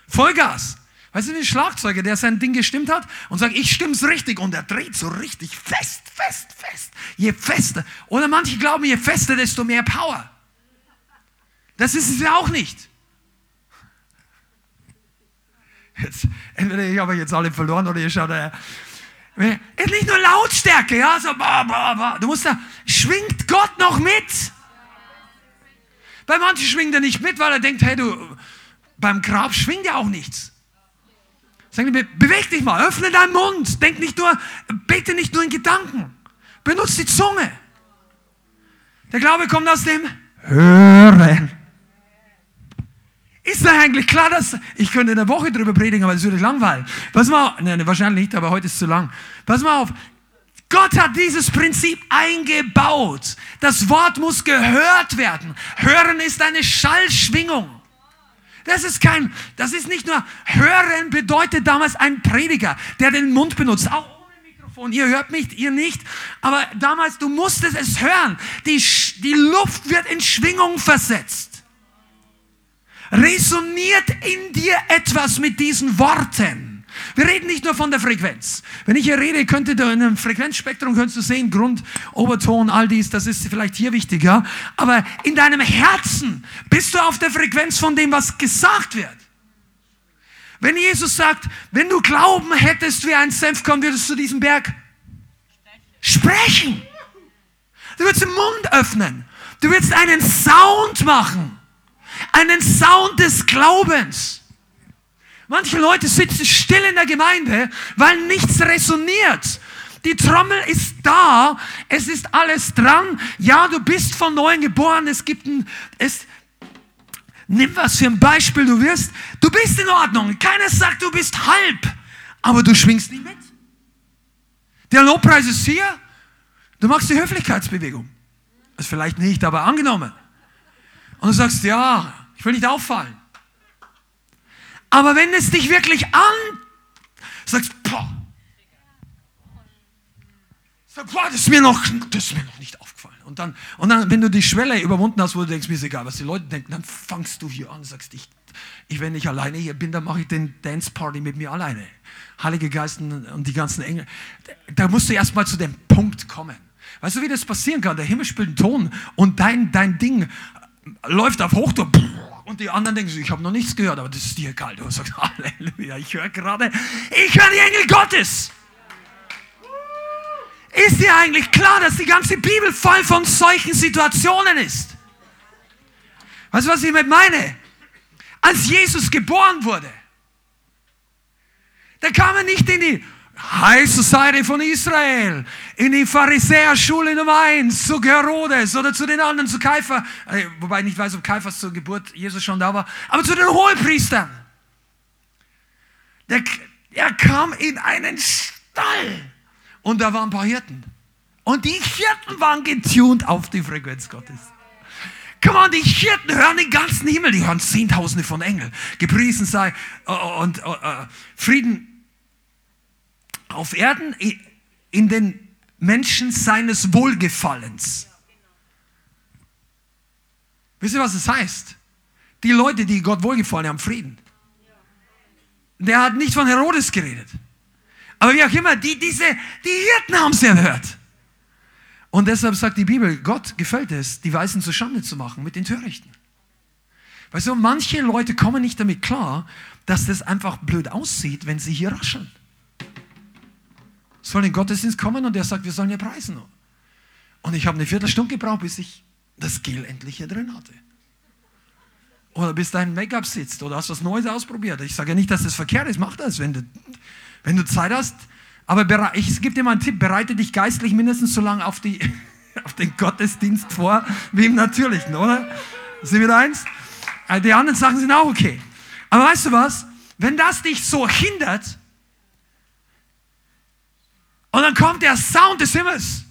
Vollgas. Weißt du, ein Schlagzeuger, der sein Ding gestimmt hat und sagt, ich stimm's richtig und er dreht so richtig fest, fest, fest. Je fester. Oder manche glauben, je fester, desto mehr Power. Das ist es ja auch nicht. Jetzt, entweder ich habe jetzt alle verloren oder ihr schaut, äh, ist nicht nur Lautstärke, ja, so, bah, bah, bah. du musst da, schwingt Gott noch mit? Bei manchen schwingt er nicht mit, weil er denkt, hey, du, beim Grab schwingt ja auch nichts. Sagen die, beweg dich mal, öffne deinen Mund, denk nicht nur, bete nicht nur in Gedanken, benutze die Zunge. Der Glaube kommt aus dem Hören. Ist da eigentlich klar, dass ich könnte in der Woche drüber predigen, aber das würde langweilen. Pass mal, auf, nein, wahrscheinlich nicht, aber heute ist zu lang. Pass mal auf, Gott hat dieses Prinzip eingebaut. Das Wort muss gehört werden. Hören ist eine Schallschwingung. Das ist kein, das ist nicht nur hören bedeutet damals ein Prediger, der den Mund benutzt, auch ohne Mikrofon. Ihr hört mich, ihr nicht. Aber damals, du musstest es hören. Die, die Luft wird in Schwingung versetzt. Resoniert in dir etwas mit diesen Worten. Wir reden nicht nur von der Frequenz. Wenn ich hier rede, könnte du in einem Frequenzspektrum könntest du sehen, Grund, Oberton, all dies, das ist vielleicht hier wichtiger. Aber in deinem Herzen bist du auf der Frequenz von dem, was gesagt wird. Wenn Jesus sagt, wenn du Glauben hättest wie ein Senfkorn, würdest du diesen Berg sprechen. Du würdest den Mund öffnen. Du würdest einen Sound machen. Einen Sound des Glaubens. Manche Leute sitzen still in der Gemeinde, weil nichts resoniert. Die Trommel ist da, es ist alles dran. Ja, du bist von neuem geboren. Es gibt ein, es, nimm was für ein Beispiel du wirst. Du bist in Ordnung. Keiner sagt, du bist halb, aber du schwingst nicht mit. Der Lobpreis ist hier. Du machst die Höflichkeitsbewegung. Das ist vielleicht nicht, aber angenommen. Und du sagst, ja, ich will nicht auffallen. Aber wenn es dich wirklich an, sagst, boah, sag, boah, das ist mir noch, das ist mir noch nicht aufgefallen. Und dann, und dann, wenn du die Schwelle überwunden hast, wo du denkst, mir ist egal, was die Leute denken, dann fangst du hier an sagst, ich, ich, wenn ich alleine hier bin, dann mache ich den Dance Party mit mir alleine. Heilige Geisten und die ganzen Engel. Da musst du erstmal zu dem Punkt kommen. Weißt du, wie das passieren kann? Der Himmel spielt einen Ton und dein, dein Ding läuft auf Hochton. Und die anderen denken sich, ich habe noch nichts gehört, aber das ist dir kalt. Du sagst, Halleluja, ich höre gerade, ich höre die Engel Gottes. Ist dir eigentlich klar, dass die ganze Bibel voll von solchen Situationen ist? Weißt du, was ich mit meine? Als Jesus geboren wurde, da kam er nicht in die High Society von Israel, in die Pharisäerschule Nummer 1, zu Herodes oder zu den anderen, zu Kaifer, äh, wobei ich nicht weiß, ob Kaiphas zur Geburt Jesus schon da war, aber zu den Hohepriestern. Der, er kam in einen Stall und da waren ein paar Hirten. Und die Hirten waren getuned auf die Frequenz Gottes. Komm on, die Hirten hören den ganzen Himmel, die hören Zehntausende von Engeln. Gepriesen sei uh, und uh, uh, Frieden auf Erden in den Menschen seines Wohlgefallens. Wisst ihr, was es das heißt? Die Leute, die Gott wohlgefallen haben, Frieden. Der hat nicht von Herodes geredet. Aber wie auch immer, die, diese, die Hirten haben es erhört. Und deshalb sagt die Bibel, Gott gefällt es, die Weißen zur Schande zu machen mit den Törichten. Weißt du, manche Leute kommen nicht damit klar, dass das einfach blöd aussieht, wenn sie hier rascheln. Soll in den Gottesdienst kommen und der sagt, wir sollen ja preisen. Und ich habe eine Viertelstunde gebraucht, bis ich das Gel endlich hier drin hatte. Oder bis dein Make-up sitzt oder hast was Neues ausprobiert. Ich sage ja nicht, dass das verkehrt ist, mach das, wenn du, wenn du Zeit hast. Aber ich gebe dir mal einen Tipp, bereite dich geistlich mindestens so lange auf, die, auf den Gottesdienst vor, wie im Natürlichen, oder? Sind wir da eins? Äh, die anderen Sachen sind auch okay. Aber weißt du was? Wenn das dich so hindert, und dann kommt der Sound des Himmels,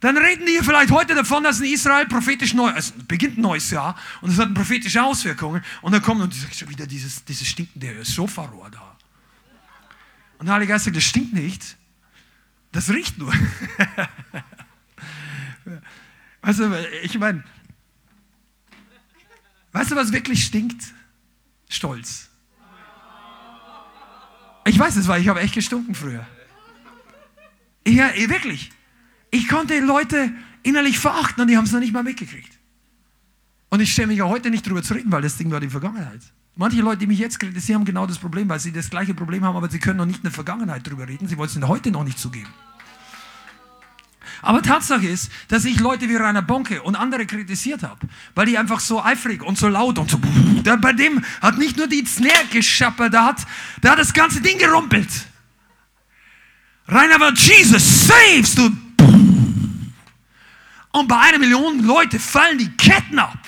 dann reden die vielleicht heute davon, dass in Israel prophetisch neu, also beginnt ein neues Jahr und es hat prophetische Auswirkungen. Und dann kommt und schon wieder dieses, dieses stinkende Sofarohr da. Und der Heilige Geist sagt, das stinkt nicht, das riecht nur. weißt du, ich meine, weißt du, was wirklich stinkt? Stolz. Ich weiß es, weil ich habe echt gestunken früher. Ja, wirklich. Ich konnte Leute innerlich verachten und die haben es noch nicht mal mitgekriegt. Und ich stelle mich auch heute nicht drüber zu reden, weil das Ding war die Vergangenheit. Manche Leute, die mich jetzt kritisieren, haben genau das Problem, weil sie das gleiche Problem haben, aber sie können noch nicht in der Vergangenheit drüber reden. Sie wollen es heute noch nicht zugeben. Aber Tatsache ist, dass ich Leute wie Rainer Bonke und andere kritisiert habe, weil die einfach so eifrig und so laut und so. Bei dem hat nicht nur die Snare geschappert, der hat, der hat das ganze Ding gerumpelt. Rainer war Jesus saves, du und bei einer Million Leute fallen die Ketten ab.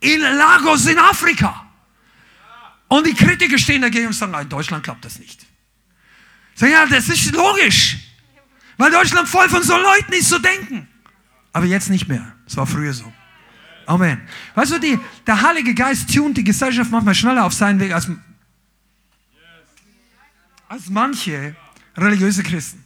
In Lagos in Afrika. Und die Kritiker stehen dagegen und sagen, in Deutschland klappt das nicht. Sagen, ja, das ist logisch. Weil Deutschland voll von so Leuten ist, so denken. Aber jetzt nicht mehr. Es war früher so. Amen. Weißt du, die, der Heilige Geist tunt die Gesellschaft manchmal schneller auf seinen Weg als, als manche religiöse Christen.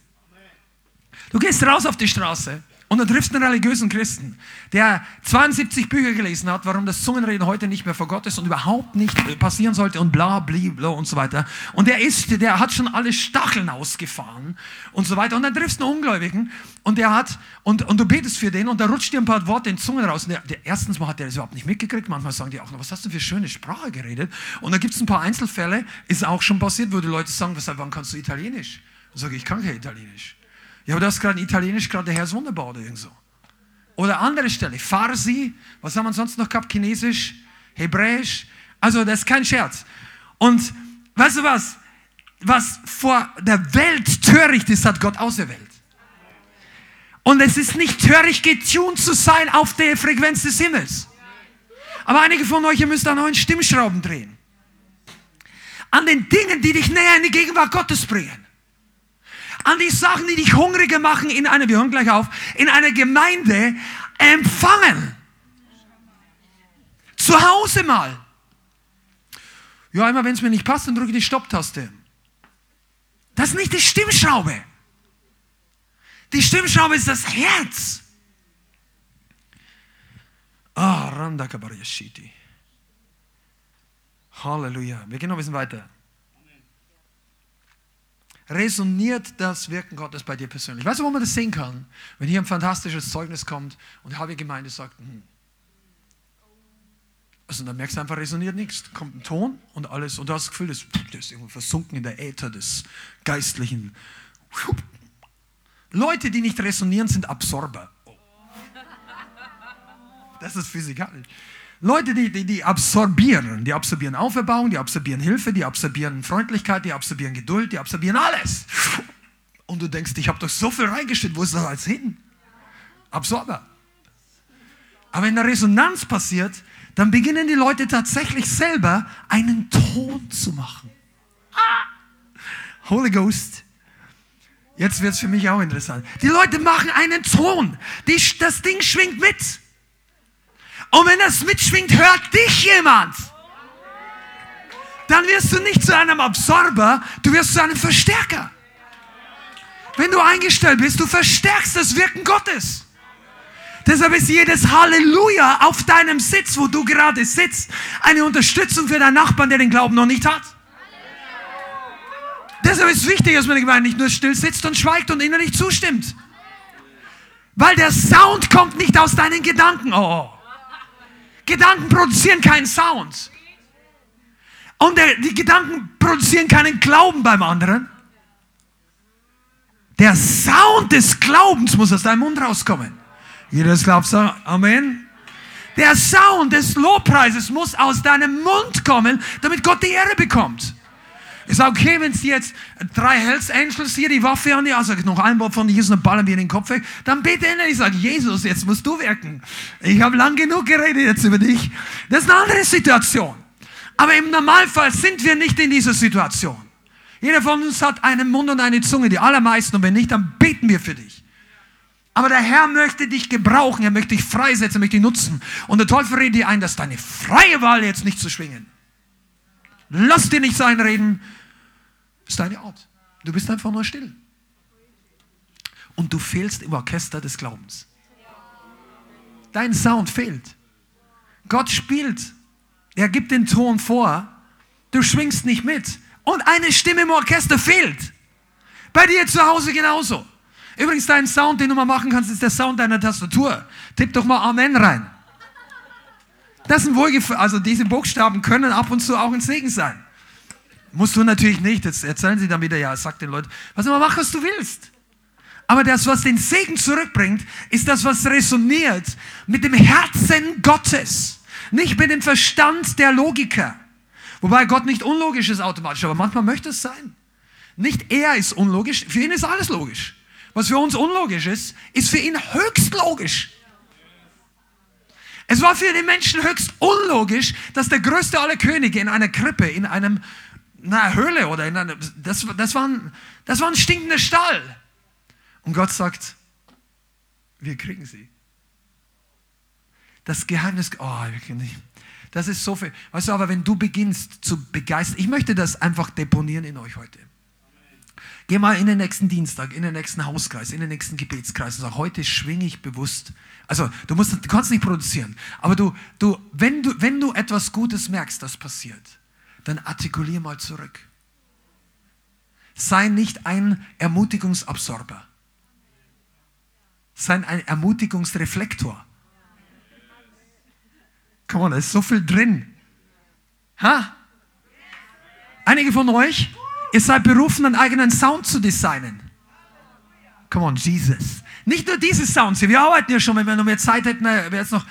Du gehst raus auf die Straße und du triffst einen religiösen Christen, der 72 Bücher gelesen hat, warum das Zungenreden heute nicht mehr vor Gott ist und überhaupt nicht passieren sollte und bla, bla, bla und so weiter. Und der ist, der hat schon alle Stacheln ausgefahren und so weiter. Und dann triffst du einen Ungläubigen und der hat, und, und du betest für den und da rutscht dir ein paar Worte in Zungen raus. Und der, der, erstens mal hat der das überhaupt nicht mitgekriegt. Manchmal sagen die auch noch, was hast du für schöne Sprache geredet? Und da gibt es ein paar Einzelfälle, ist auch schon passiert, wo die Leute sagen, was, wann kannst du Italienisch? Und sage ich, kann kein Italienisch. Ja, aber das gerade Italienisch gerade der Herr ist wunderbar oder irgend so. Oder andere Stelle, Farsi, was haben wir sonst noch gehabt? Chinesisch, Hebräisch. Also das ist kein Scherz. Und weißt du was? Was vor der Welt töricht ist, hat Gott auserwählt. Und es ist nicht töricht, getuned zu sein auf der Frequenz des Himmels. Aber einige von euch, ihr müsst an neuen Stimmschrauben drehen. An den Dingen, die dich näher in die Gegenwart Gottes bringen an die Sachen, die dich hungriger machen in einer, wir hören gleich auf, in einer Gemeinde empfangen. Zu Hause mal. Ja, immer wenn es mir nicht passt, dann drücke ich die Stopptaste. Das ist nicht die Stimmschraube. Die Stimmschraube ist das Herz. Ah, Randa Halleluja. Wir gehen noch ein bisschen weiter resoniert das Wirken Gottes bei dir persönlich. Weißt du, wo man das sehen kann? Wenn hier ein fantastisches Zeugnis kommt und die halbe Gemeinde sagt, hm. also dann merkst du einfach, resoniert nichts. Kommt ein Ton und alles und du hast das Gefühl, das, das ist irgendwo versunken in der Äther des Geistlichen. Leute, die nicht resonieren, sind Absorber. Das ist physikalisch. Leute, die, die, die absorbieren. Die absorbieren Auferbauung, die absorbieren Hilfe, die absorbieren Freundlichkeit, die absorbieren Geduld, die absorbieren alles. Und du denkst, ich habe doch so viel reingestellt, wo ist das alles hin? Absorber. Aber wenn eine Resonanz passiert, dann beginnen die Leute tatsächlich selber einen Ton zu machen. Ah! Holy Ghost. Jetzt wird es für mich auch interessant. Die Leute machen einen Ton. Die, das Ding schwingt mit. Und wenn das mitschwingt, hört dich jemand. Dann wirst du nicht zu einem Absorber, du wirst zu einem Verstärker. Wenn du eingestellt bist, du verstärkst das Wirken Gottes. Deshalb ist jedes Halleluja auf deinem Sitz, wo du gerade sitzt, eine Unterstützung für deinen Nachbarn, der den Glauben noch nicht hat. Deshalb ist es wichtig, dass man in Gemeinde nicht nur still sitzt und schweigt und innerlich zustimmt. Weil der Sound kommt nicht aus deinen Gedanken. Oh. Gedanken produzieren keinen Sound. Und der, die Gedanken produzieren keinen Glauben beim anderen. Der Sound des Glaubens muss aus deinem Mund rauskommen. Jeder das glaubt, sagt Amen. Der Sound des Lobpreises muss aus deinem Mund kommen, damit Gott die Ehre bekommt. Ich sage, okay, wenn es jetzt drei Hells Angels hier die Waffe an die, also noch ein Wort von Jesus und ballern wir in den Kopf weg, dann bete er Ich sage, Jesus, jetzt musst du wirken. Ich habe lang genug geredet jetzt über dich. Das ist eine andere Situation. Aber im Normalfall sind wir nicht in dieser Situation. Jeder von uns hat einen Mund und eine Zunge, die allermeisten. Und wenn nicht, dann beten wir für dich. Aber der Herr möchte dich gebrauchen, er möchte dich freisetzen, er möchte dich nutzen. Und der Teufel redet dir ein, dass deine freie Wahl jetzt nicht zu schwingen. Lass dir nicht sein reden. Das ist deine Art. Du bist einfach nur still. Und du fehlst im Orchester des Glaubens. Dein Sound fehlt. Gott spielt. Er gibt den Ton vor. Du schwingst nicht mit. Und eine Stimme im Orchester fehlt. Bei dir zu Hause genauso. Übrigens, dein Sound, den du mal machen kannst, ist der Sound deiner Tastatur. Tipp doch mal Amen rein. Das sind wohlgefallen, also diese Buchstaben können ab und zu auch ein Segen sein. Musst du natürlich nicht. Jetzt erzählen sie dann wieder, ja, sag den Leuten, was immer mach, was du willst. Aber das, was den Segen zurückbringt, ist das, was resoniert mit dem Herzen Gottes, nicht mit dem Verstand der Logiker. Wobei Gott nicht unlogisch ist automatisch, aber manchmal möchte es sein. Nicht er ist unlogisch, für ihn ist alles logisch. Was für uns unlogisch ist, ist für ihn höchst logisch. Es war für den Menschen höchst unlogisch, dass der größte aller Könige in einer Krippe, in einem, einer Höhle oder in einem, das, das, war ein, das war ein stinkender Stall. Und Gott sagt, wir kriegen sie. Das Geheimnis, oh. Das ist so viel. Weißt du, aber wenn du beginnst zu begeistern, ich möchte das einfach deponieren in euch heute. Geh mal in den nächsten Dienstag, in den nächsten Hauskreis, in den nächsten Gebetskreis und sag, heute schwinge ich bewusst also du, musst, du kannst nicht produzieren, aber du, du, wenn, du, wenn du etwas Gutes merkst, das passiert, dann artikulier mal zurück. Sei nicht ein Ermutigungsabsorber. Sei ein Ermutigungsreflektor. Come on, da ist so viel drin. Ha? Einige von euch, ihr seid berufen, einen eigenen Sound zu designen. Come on, Jesus. Nicht nur diese Sounds hier, wir arbeiten ja schon, wenn wir noch mehr Zeit hätten, äh, wäre es noch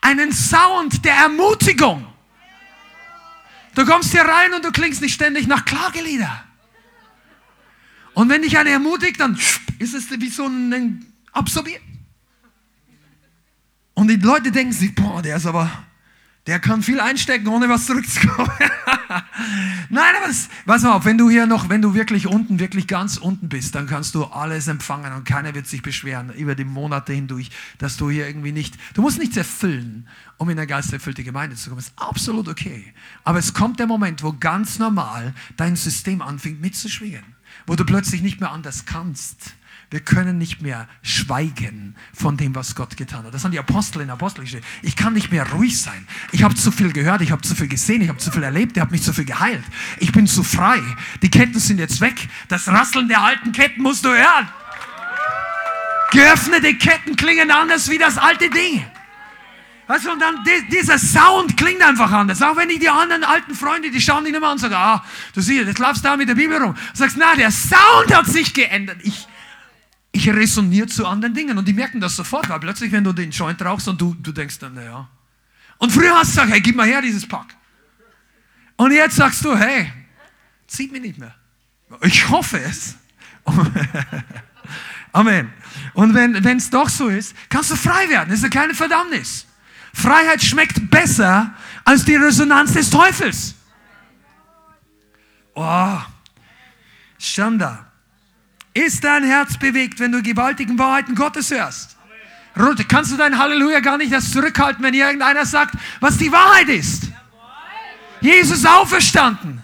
einen Sound der Ermutigung. Du kommst hier rein und du klingst nicht ständig nach Klagelieder. Und wenn dich einer ermutigt, dann ist es wie so ein absorbiert. Und die Leute denken sich, boah, der ist aber der kann viel einstecken, ohne was zurückzukommen. Nein, aber das, pass mal auf, wenn du hier noch, wenn du wirklich unten, wirklich ganz unten bist, dann kannst du alles empfangen und keiner wird sich beschweren über die Monate hindurch, dass du hier irgendwie nicht, du musst nichts erfüllen, um in eine geisterfüllte Gemeinde zu kommen. Das ist absolut okay. Aber es kommt der Moment, wo ganz normal dein System anfängt mitzuschwingen, wo du plötzlich nicht mehr anders kannst wir können nicht mehr schweigen von dem, was Gott getan hat. Das haben die Apostel in Apostelgeschichte. Ich kann nicht mehr ruhig sein. Ich habe zu viel gehört, ich habe zu viel gesehen, ich habe zu viel erlebt, ich habe mich zu viel geheilt. Ich bin zu frei. Die Ketten sind jetzt weg. Das Rasseln der alten Ketten musst du hören. Geöffnete Ketten klingen anders wie das alte Ding. Weißt du, und dann dieser Sound klingt einfach anders. Auch wenn ich die anderen alten Freunde, die schauen dich immer an und sagen, ah, du siehst, jetzt laufst du da mit der Bibel rum. Du sagst, na, der Sound hat sich geändert. Ich, ich resoniere zu anderen Dingen und die merken das sofort, weil plötzlich, wenn du den Joint rauchst und du, du denkst dann, naja. Und früher hast du gesagt, hey, gib mal her dieses Pack. Und jetzt sagst du, hey, zieht mich nicht mehr. Ich hoffe es. Amen. Und wenn es doch so ist, kannst du frei werden. Das ist keine Verdammnis. Freiheit schmeckt besser als die Resonanz des Teufels. Oh, Schanda. Ist dein Herz bewegt, wenn du gewaltigen Wahrheiten Gottes hörst? Ruth, kannst du dein Halleluja gar nicht erst zurückhalten, wenn irgendeiner sagt, was die Wahrheit ist? Jesus auferstanden.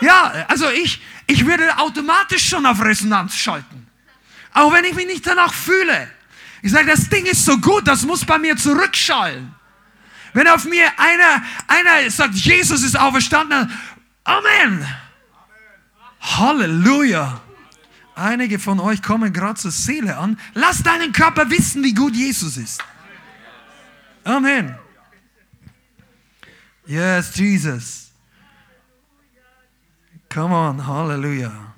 Ja, also ich, ich würde automatisch schon auf Resonanz schalten. Auch wenn ich mich nicht danach fühle. Ich sage, das Ding ist so gut, das muss bei mir zurückschallen. Wenn auf mir einer, einer sagt, Jesus ist auferstanden, Amen. Halleluja. Einige von euch kommen gerade zur Seele an. Lass deinen Körper wissen, wie gut Jesus ist. Amen. Yes, Jesus. Come on, Halleluja.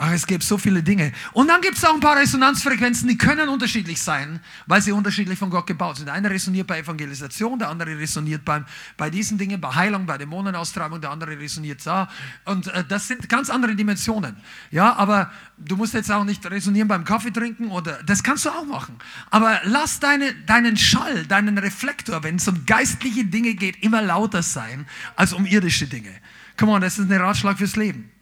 Ach, es gibt so viele Dinge. Und dann gibt es auch ein paar Resonanzfrequenzen, die können unterschiedlich sein, weil sie unterschiedlich von Gott gebaut sind. Der eine resoniert bei Evangelisation, der andere resoniert beim, bei diesen Dingen, bei Heilung, bei Dämonenaustreibung, der andere resoniert da. Und äh, das sind ganz andere Dimensionen. Ja, aber du musst jetzt auch nicht resonieren beim Kaffee trinken oder, das kannst du auch machen. Aber lass deine, deinen Schall, deinen Reflektor, wenn es um geistliche Dinge geht, immer lauter sein als um irdische Dinge. Come on, das ist ein Ratschlag fürs Leben.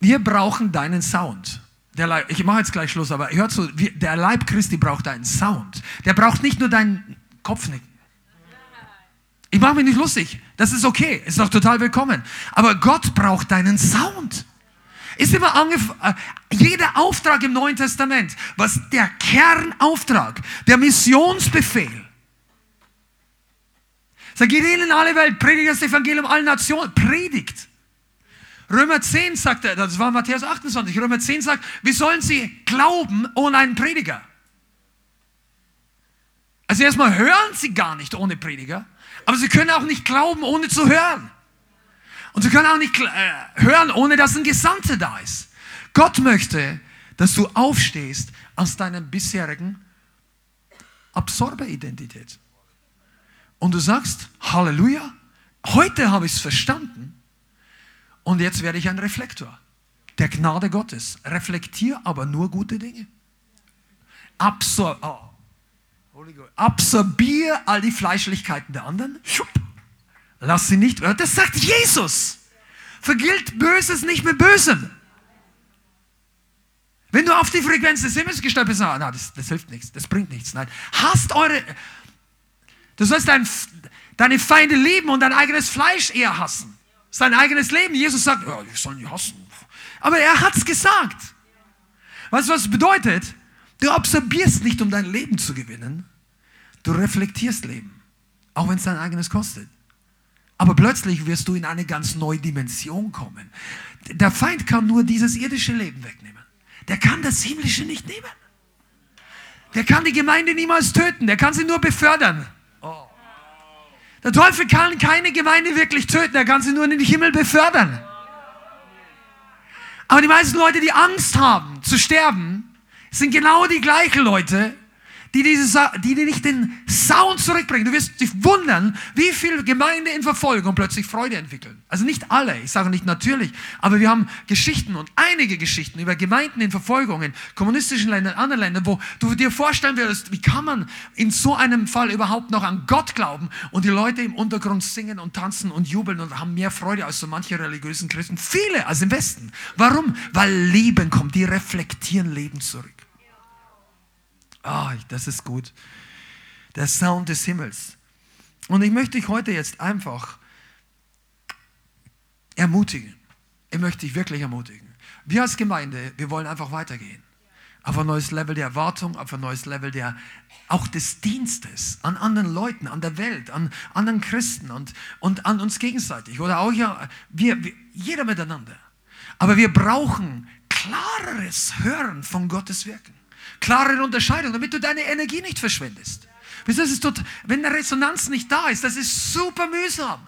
Wir brauchen deinen Sound. Leib, ich mache jetzt gleich Schluss, aber hört so, der Leib Christi braucht deinen Sound. Der braucht nicht nur deinen Kopfnicken. Ich mache mich nicht lustig. Das ist okay. Ist doch total willkommen. Aber Gott braucht deinen Sound. Ist immer angef äh, jeder Auftrag im Neuen Testament, was der Kernauftrag, der Missionsbefehl. Sag, geht in alle Welt, predigt das Evangelium allen Nationen, predigt. Römer 10 sagt das war Matthäus 28, Römer 10 sagt, wie sollen sie glauben ohne einen Prediger? Also erstmal hören sie gar nicht ohne Prediger, aber sie können auch nicht glauben ohne zu hören. Und sie können auch nicht äh, hören, ohne dass ein Gesandter da ist. Gott möchte, dass du aufstehst aus deiner bisherigen Absorberidentität. Und du sagst, Halleluja, heute habe ich es verstanden. Und jetzt werde ich ein Reflektor der Gnade Gottes. Reflektier aber nur gute Dinge. Absor oh. Absorbier all die Fleischlichkeiten der anderen. Lass sie nicht. Das sagt Jesus. Vergilt Böses nicht mit Bösem. Wenn du auf die Frequenz des Himmels gestellt bist, na, das, das hilft nichts, das bringt nichts. Nein, hasst eure. Du sollst dein, deine Feinde lieben und dein eigenes Fleisch eher hassen sein eigenes Leben. Jesus sagt, ja, ich soll nicht hassen. Aber er hat es gesagt. Weißt du, was bedeutet? Du absorbierst nicht, um dein Leben zu gewinnen. Du reflektierst Leben. Auch wenn es dein eigenes kostet. Aber plötzlich wirst du in eine ganz neue Dimension kommen. Der Feind kann nur dieses irdische Leben wegnehmen. Der kann das himmlische nicht nehmen. Der kann die Gemeinde niemals töten. Der kann sie nur befördern. Der Teufel kann keine Gemeinde wirklich töten, er kann sie nur in den Himmel befördern. Aber die meisten Leute, die Angst haben zu sterben, sind genau die gleichen Leute, die, diese, die dir nicht den Sound zurückbringen. Du wirst dich wundern, wie viele Gemeinde in Verfolgung plötzlich Freude entwickeln. Also nicht alle, ich sage nicht natürlich, aber wir haben Geschichten und einige Geschichten über Gemeinden in Verfolgung in kommunistischen Ländern, anderen Ländern, wo du dir vorstellen würdest, wie kann man in so einem Fall überhaupt noch an Gott glauben und die Leute im Untergrund singen und tanzen und jubeln und haben mehr Freude als so manche religiösen Christen. Viele als im Westen. Warum? Weil Leben kommt, die reflektieren Leben zurück. Ah, oh, das ist gut. Der Sound des Himmels. Und ich möchte dich heute jetzt einfach ermutigen. Ich möchte dich wirklich ermutigen. Wir als Gemeinde, wir wollen einfach weitergehen. Auf ein neues Level der Erwartung, auf ein neues Level der, auch des Dienstes an anderen Leuten, an der Welt, an anderen Christen und, und an uns gegenseitig. Oder auch ja, wir, wir, jeder miteinander. Aber wir brauchen klareres Hören von Gottes Wirken klare Unterscheidung, damit du deine Energie nicht verschwendest. Das ist tot, wenn eine Resonanz nicht da ist, das ist super mühsam.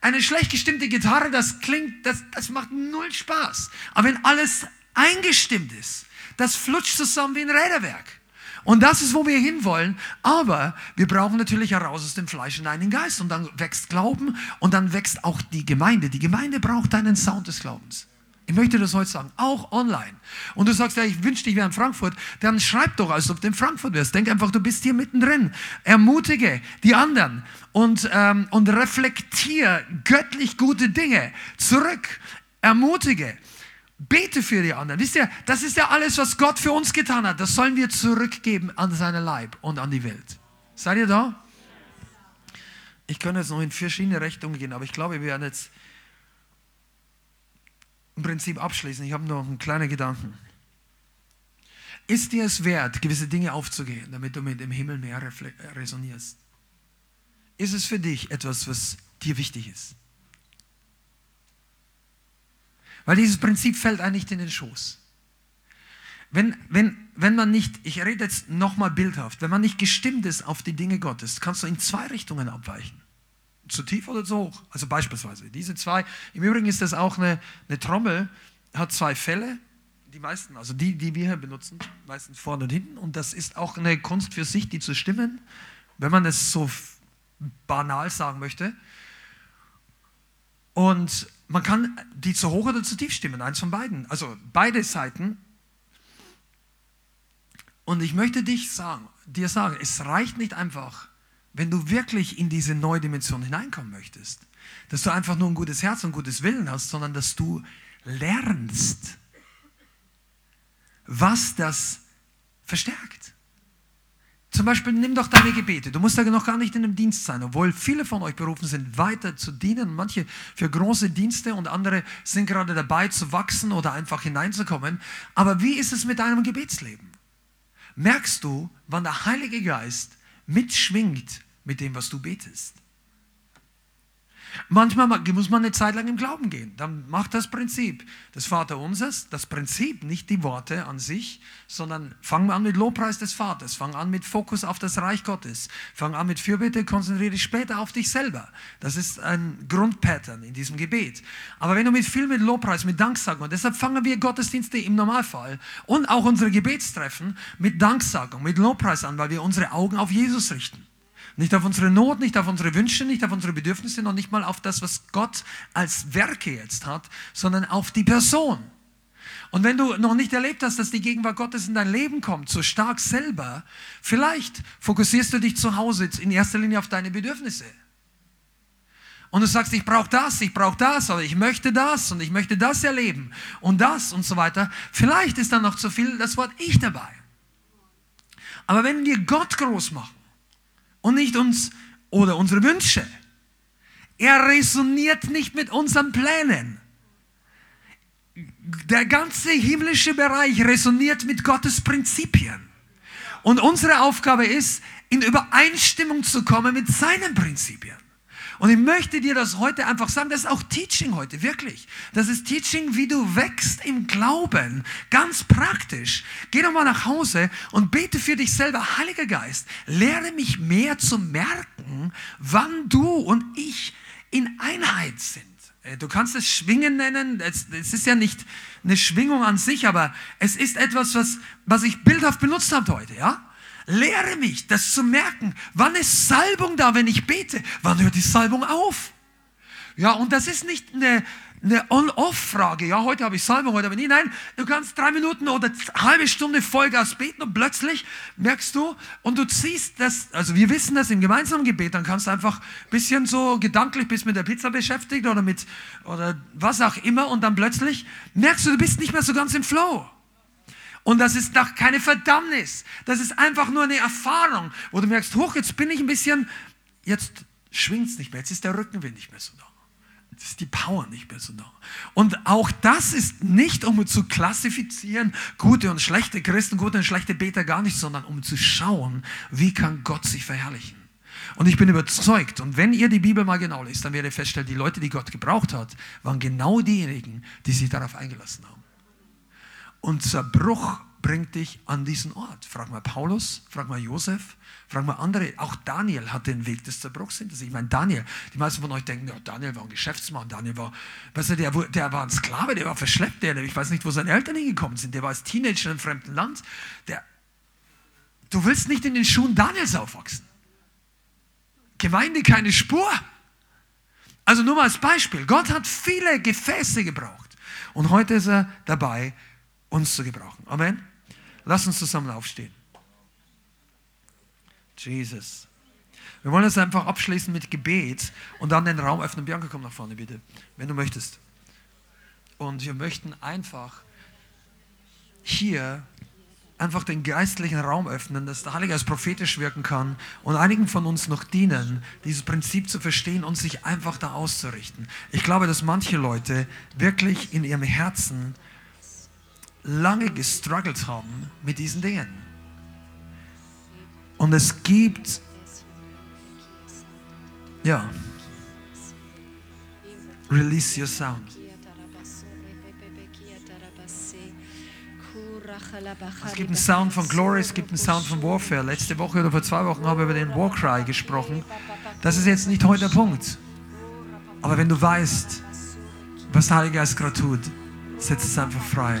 Eine schlecht gestimmte Gitarre, das klingt, das, das macht null Spaß. Aber wenn alles eingestimmt ist, das flutscht zusammen wie ein Räderwerk. Und das ist, wo wir hinwollen. Aber wir brauchen natürlich heraus aus dem Fleisch in einen Geist. Und dann wächst Glauben und dann wächst auch die Gemeinde. Die Gemeinde braucht einen Sound des Glaubens. Ich möchte das heute sagen, auch online. Und du sagst, ja, ich wünschte, ich wäre in Frankfurt, dann schreib doch, als ob du in Frankfurt wärst. Denk einfach, du bist hier mittendrin. Ermutige die anderen und, ähm, und reflektier göttlich gute Dinge zurück. Ermutige. Bete für die anderen. Wisst ihr, das ist ja alles, was Gott für uns getan hat. Das sollen wir zurückgeben an seinen Leib und an die Welt. Seid ihr da? Ich könnte jetzt noch in verschiedene Richtungen gehen, aber ich glaube, wir werden jetzt im Prinzip abschließen. Ich habe noch einen kleinen Gedanken. Ist dir es wert, gewisse Dinge aufzugehen, damit du mit dem Himmel mehr resonierst? Ist es für dich etwas, was dir wichtig ist? Weil dieses Prinzip fällt einem nicht in den Schoß. Wenn, wenn, wenn man nicht, ich rede jetzt nochmal bildhaft, wenn man nicht gestimmt ist auf die Dinge Gottes, kannst du in zwei Richtungen abweichen. Zu tief oder zu hoch. Also beispielsweise diese zwei. Im Übrigen ist das auch eine, eine Trommel, hat zwei Fälle. Die meisten, also die, die wir hier benutzen, meistens vorne und hinten. Und das ist auch eine Kunst für sich, die zu stimmen, wenn man es so banal sagen möchte. Und man kann die zu hoch oder zu tief stimmen, eins von beiden. Also beide Seiten. Und ich möchte dich sagen, dir sagen, es reicht nicht einfach, wenn du wirklich in diese neue Dimension hineinkommen möchtest, dass du einfach nur ein gutes Herz und gutes Willen hast, sondern dass du lernst, was das verstärkt. Zum Beispiel nimm doch deine Gebete. Du musst ja noch gar nicht in einem Dienst sein, obwohl viele von euch berufen sind, weiter zu dienen. Manche für große Dienste und andere sind gerade dabei zu wachsen oder einfach hineinzukommen. Aber wie ist es mit deinem Gebetsleben? Merkst du, wann der Heilige Geist mitschwingt mit dem, was du betest? Manchmal muss man eine Zeit lang im Glauben gehen. Dann macht das Prinzip des Vaterunsers, das Prinzip, nicht die Worte an sich, sondern fang an mit Lobpreis des Vaters, fang an mit Fokus auf das Reich Gottes, fang an mit Fürbitte, konzentriere dich später auf dich selber. Das ist ein Grundpattern in diesem Gebet. Aber wenn du mit viel mit Lobpreis, mit Danksagung, deshalb fangen wir Gottesdienste im Normalfall und auch unsere Gebetstreffen mit Danksagung, mit Lobpreis an, weil wir unsere Augen auf Jesus richten. Nicht auf unsere Not, nicht auf unsere Wünsche, nicht auf unsere Bedürfnisse, noch nicht mal auf das, was Gott als Werke jetzt hat, sondern auf die Person. Und wenn du noch nicht erlebt hast, dass die Gegenwart Gottes in dein Leben kommt, so stark selber, vielleicht fokussierst du dich zu Hause in erster Linie auf deine Bedürfnisse. Und du sagst, ich brauche das, ich brauche das, oder ich möchte das und ich möchte das erleben und das und so weiter. Vielleicht ist dann noch zu viel das Wort Ich dabei. Aber wenn wir Gott groß machen, und nicht uns oder unsere Wünsche. Er resoniert nicht mit unseren Plänen. Der ganze himmlische Bereich resoniert mit Gottes Prinzipien. Und unsere Aufgabe ist, in Übereinstimmung zu kommen mit seinen Prinzipien. Und ich möchte dir das heute einfach sagen, das ist auch Teaching heute, wirklich. Das ist Teaching, wie du wächst im Glauben, ganz praktisch. Geh doch mal nach Hause und bete für dich selber, Heiliger Geist, lehre mich mehr zu merken, wann du und ich in Einheit sind. Äh, du kannst es Schwingen nennen, es, ist ja nicht eine Schwingung an sich, aber es ist etwas, was, was ich bildhaft benutzt habe heute, ja? Lehre mich, das zu merken. Wann ist Salbung da, wenn ich bete? Wann hört die Salbung auf? Ja, und das ist nicht eine, eine On-Off-Frage. Ja, heute habe ich Salbung, heute aber nie. Nein, du kannst drei Minuten oder halbe Stunde Vollgas beten und plötzlich merkst du und du ziehst das, also wir wissen das im gemeinsamen Gebet, dann kannst du einfach ein bisschen so gedanklich bist mit der Pizza beschäftigt oder mit, oder was auch immer und dann plötzlich merkst du, du bist nicht mehr so ganz im Flow. Und das ist doch keine Verdammnis. Das ist einfach nur eine Erfahrung, wo du merkst, hoch, jetzt bin ich ein bisschen, jetzt schwingt es nicht mehr, jetzt ist der Rückenwind nicht mehr so da. Jetzt ist die Power nicht mehr so da. Und auch das ist nicht, um zu klassifizieren, gute und schlechte Christen, gute und schlechte Beter gar nicht, sondern um zu schauen, wie kann Gott sich verherrlichen. Und ich bin überzeugt, und wenn ihr die Bibel mal genau lest, dann werdet ihr feststellen, die Leute, die Gott gebraucht hat, waren genau diejenigen, die sich darauf eingelassen haben. Und Zerbruch bringt dich an diesen Ort. Frag mal Paulus, frag mal Josef, frag mal andere. Auch Daniel hat den Weg des Zerbruchs hinter sich. Ich meine, Daniel, die meisten von euch denken, ja, Daniel war ein Geschäftsmann, Daniel war, weißt du, der, der war ein Sklave, der war verschleppt, der, ich weiß nicht, wo seine Eltern hingekommen sind, der war als Teenager in einem fremden Land. Der, du willst nicht in den Schuhen Daniels aufwachsen. Gemeinde keine Spur. Also nur mal als Beispiel. Gott hat viele Gefäße gebraucht. Und heute ist er dabei, uns zu gebrauchen. Amen. Lass uns zusammen aufstehen. Jesus. Wir wollen jetzt einfach abschließen mit Gebet und dann den Raum öffnen. Bianca, komm nach vorne bitte, wenn du möchtest. Und wir möchten einfach hier einfach den geistlichen Raum öffnen, dass der Heilige Geist prophetisch wirken kann und einigen von uns noch dienen, dieses Prinzip zu verstehen und sich einfach da auszurichten. Ich glaube, dass manche Leute wirklich in ihrem Herzen lange gestruggelt haben mit diesen Dingen. Und es gibt, ja, release your sound. Es gibt einen Sound von Glory, es gibt einen Sound von Warfare. Letzte Woche oder vor zwei Wochen habe ich über den Warcry gesprochen. Das ist jetzt nicht heute der Punkt. Aber wenn du weißt, was der Heilige Geist gerade tut, setz es einfach frei